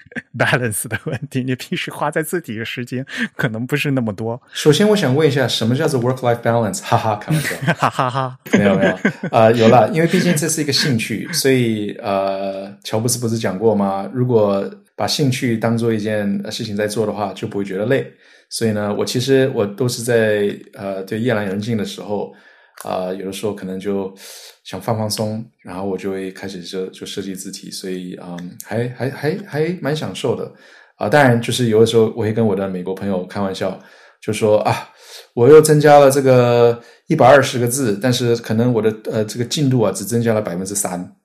balance 的问题，你平时花在自己的时间可能不是那么多。首先，我想问一下，什么叫做 work life balance？哈哈，开玩笑，哈哈哈，没有没有啊，有了，因为毕竟这是一个兴趣，所以呃，乔布斯不是讲过吗？如果把兴趣当做一件事情在做的话，就不会觉得累。所以呢，我其实我都是在呃，对夜阑人静的时候。啊，有的时候可能就想放放松，然后我就会开始就就设计字体，所以啊，还还还还蛮享受的啊。当然，就是有的时候我会跟我的美国朋友开玩笑，就说啊，我又增加了这个一百二十个字，但是可能我的呃这个进度啊只增加了百分之三，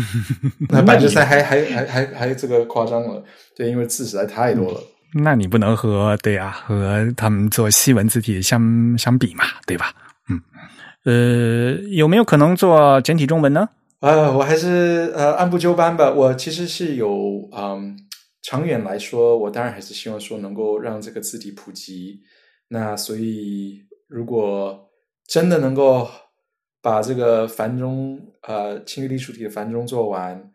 那百分之三还还还还还这个夸张了，对，因为字实在太多了。那你不能和对啊和他们做西文字体相相比嘛，对吧？呃，有没有可能做简体中文呢？啊，我还是呃按部就班吧。我其实是有嗯，长远来说，我当然还是希望说能够让这个字体普及。那所以，如果真的能够把这个繁中呃轻力隶书体的繁中做完，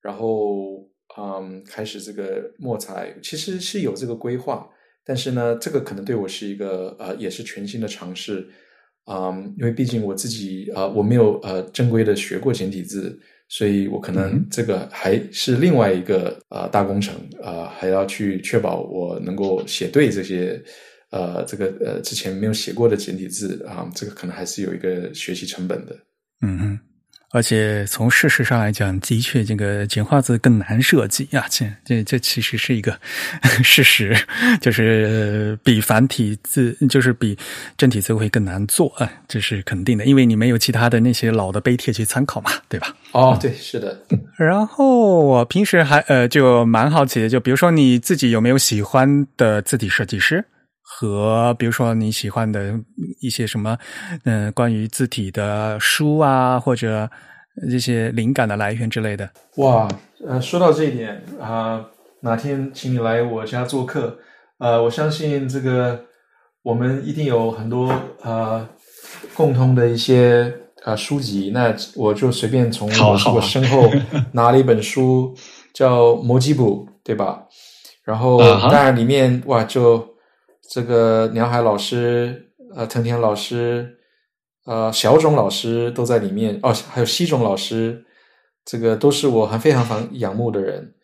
然后嗯开始这个墨彩，其实是有这个规划。但是呢，这个可能对我是一个呃也是全新的尝试。嗯，因为毕竟我自己啊，我没有呃正规的学过简体字，所以我可能这个还是另外一个呃大工程啊，还要去确保我能够写对这些呃这个呃之前没有写过的简体字啊，这个可能还是有一个学习成本的。嗯哼。而且从事实上来讲，的确这个简化字更难设计啊！这这这其实是一个 事实，就是比繁体字，就是比正体字会更难做啊，这是肯定的，因为你没有其他的那些老的碑帖去参考嘛，对吧？哦，对，是的。然后我平时还呃，就蛮好奇的，就比如说你自己有没有喜欢的字体设计师？和比如说你喜欢的一些什么，嗯，关于字体的书啊，或者这些灵感的来源之类的。哇，呃，说到这一点啊，哪天请你来我家做客，呃，我相信这个我们一定有很多呃共同的一些呃书籍。那我就随便从我身后 拿了一本书，叫《摩基卜》，对吧？然后当然里面哇就。这个鸟海老师、呃，藤田老师、呃，小种老师都在里面哦，还有西种老师，这个都是我很非常非仰慕的人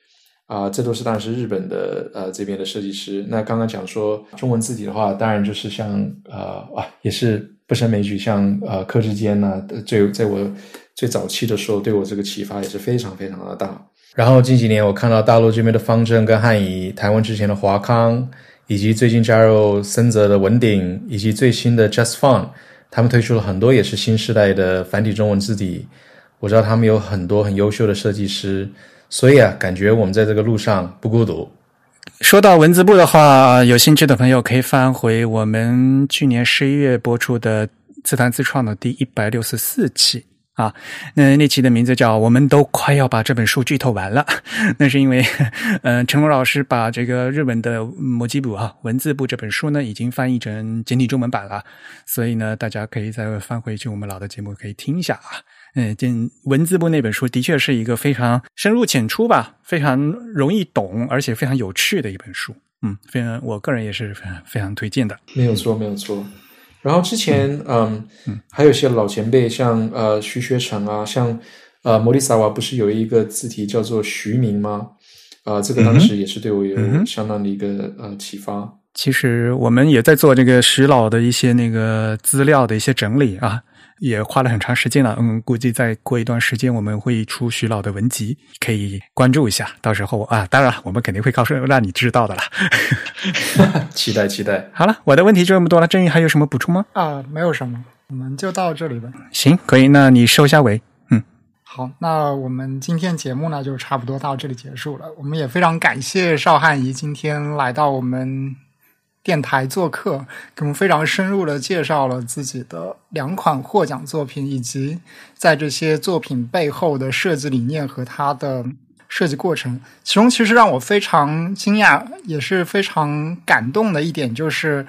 啊。这都是当然是日本的呃这边的设计师。那刚刚讲说中文字体的话，当然就是像呃啊，也是不胜枚举，像呃柯志坚呐，最在我最早期的时候，对我这个启发也是非常非常的大。然后近几年我看到大陆这边的方正跟汉仪，台湾之前的华康。以及最近加入森泽的文鼎，以及最新的 Just Fun，他们推出了很多也是新时代的繁体中文字体。我知道他们有很多很优秀的设计师，所以啊，感觉我们在这个路上不孤独。说到文字部的话，有兴趣的朋友可以翻回我们去年十一月播出的自弹自创的第一百六十四期。啊，那那期的名字叫《我们都快要把这本书剧透完了》，那是因为，嗯，陈龙老师把这个日文的《摩基部》啊文字部这本书呢，已经翻译成简体中文版了，所以呢，大家可以再翻回去我们老的节目可以听一下啊。嗯，这文字部那本书的确是一个非常深入浅出吧，非常容易懂，而且非常有趣的一本书。嗯，非常，我个人也是非常非常推荐的。没有错，没有错。然后之前，嗯，还有一些老前辈，像呃徐学成啊，像呃摩利萨瓦，不是有一个字体叫做徐明吗？啊，这个当时也是对我有相当的一个呃启发。其实我们也在做这个徐老的一些那个资料的一些整理啊。也花了很长时间了，嗯，估计再过一段时间我们会出徐老的文集，可以关注一下。到时候啊，当然我们肯定会告诉让你知道的啦。期待期待。好了，我的问题就这么多了。郑宇还有什么补充吗？啊，没有什么，我们就到这里吧。行，可以。那你收下尾。嗯，好，那我们今天节目呢就差不多到这里结束了。我们也非常感谢邵汉仪今天来到我们电台做客，给我们非常深入的介绍了自己的两款获奖作品，以及在这些作品背后的设计理念和它的设计过程。其中，其实让我非常惊讶，也是非常感动的一点，就是。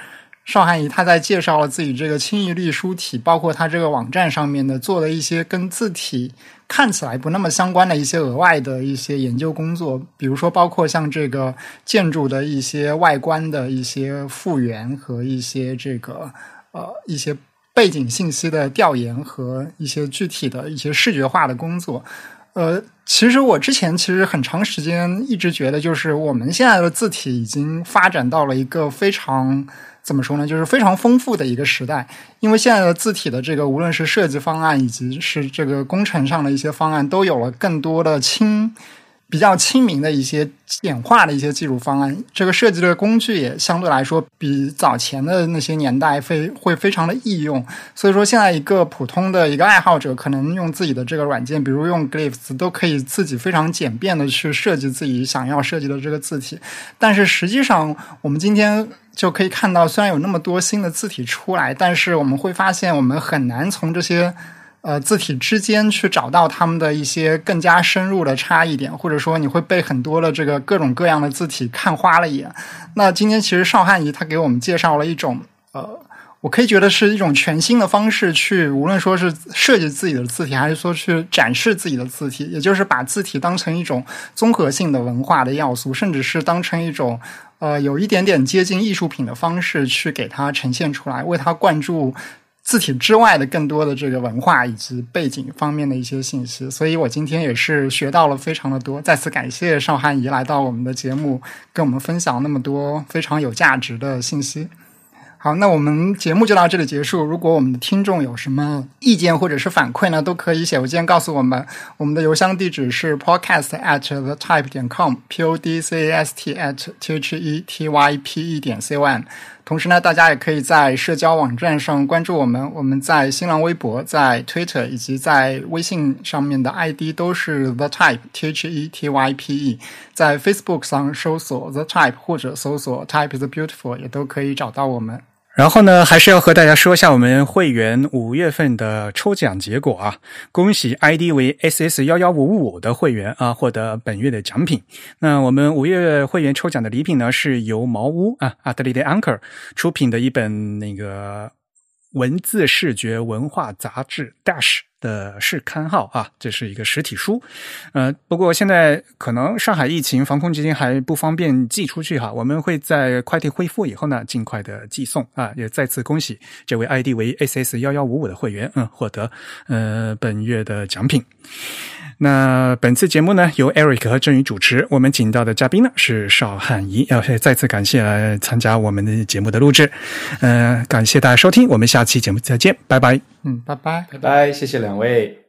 邵汉仪他在介绍了自己这个轻易率书体，包括他这个网站上面的做的一些跟字体看起来不那么相关的一些额外的一些研究工作，比如说包括像这个建筑的一些外观的一些复原和一些这个呃一些背景信息的调研和一些具体的一些视觉化的工作。呃，其实我之前其实很长时间一直觉得，就是我们现在的字体已经发展到了一个非常。怎么说呢？就是非常丰富的一个时代，因为现在的字体的这个，无论是设计方案以及是这个工程上的一些方案，都有了更多的轻。比较亲民的一些简化的一些技术方案，这个设计的工具也相对来说比早前的那些年代非会非常的易用。所以说，现在一个普通的一个爱好者，可能用自己的这个软件，比如用 Glyphs，都可以自己非常简便的去设计自己想要设计的这个字体。但是实际上，我们今天就可以看到，虽然有那么多新的字体出来，但是我们会发现，我们很难从这些。呃，字体之间去找到他们的一些更加深入的差异点，或者说你会被很多的这个各种各样的字体看花了眼。那今天其实邵汉仪他给我们介绍了一种，呃，我可以觉得是一种全新的方式去，无论说是设计自己的字体，还是说去展示自己的字体，也就是把字体当成一种综合性的文化的要素，甚至是当成一种呃有一点点接近艺术品的方式去给它呈现出来，为它灌注。字体之外的更多的这个文化以及背景方面的一些信息，所以我今天也是学到了非常的多。再次感谢邵汉仪来到我们的节目，跟我们分享那么多非常有价值的信息。好，那我们节目就到这里结束。如果我们的听众有什么意见或者是反馈呢，都可以写邮件告诉我们。我们的邮箱地址是 podcast at the type 点 com，p o d c a s t at t h e t y p e 点 c o m。同时呢，大家也可以在社交网站上关注我们。我们在新浪微博、在 Twitter 以及在微信上面的 ID 都是 the type t h e t y p e。在 Facebook 上搜索 the type 或者搜索 type is beautiful 也都可以找到我们。然后呢，还是要和大家说一下我们会员五月份的抽奖结果啊！恭喜 ID 为 SS 幺幺五五的会员啊，获得本月的奖品。那我们五月会员抽奖的礼品呢，是由茅屋啊阿德利的 Anchor 出品的一本那个文字视觉文化杂志 Dash。的试刊号啊，这是一个实体书，呃，不过现在可能上海疫情防控基金还不方便寄出去哈，我们会在快递恢复以后呢，尽快的寄送啊，也再次恭喜这位 ID 为 SS 幺幺五五的会员，嗯，获得呃本月的奖品。那本次节目呢，由 Eric 和郑宇主持。我们请到的嘉宾呢是邵汉仪，要再次感谢来参加我们的节目的录制。嗯，感谢大家收听，我们下期节目再见，拜拜。嗯，拜拜，拜拜，谢谢两位。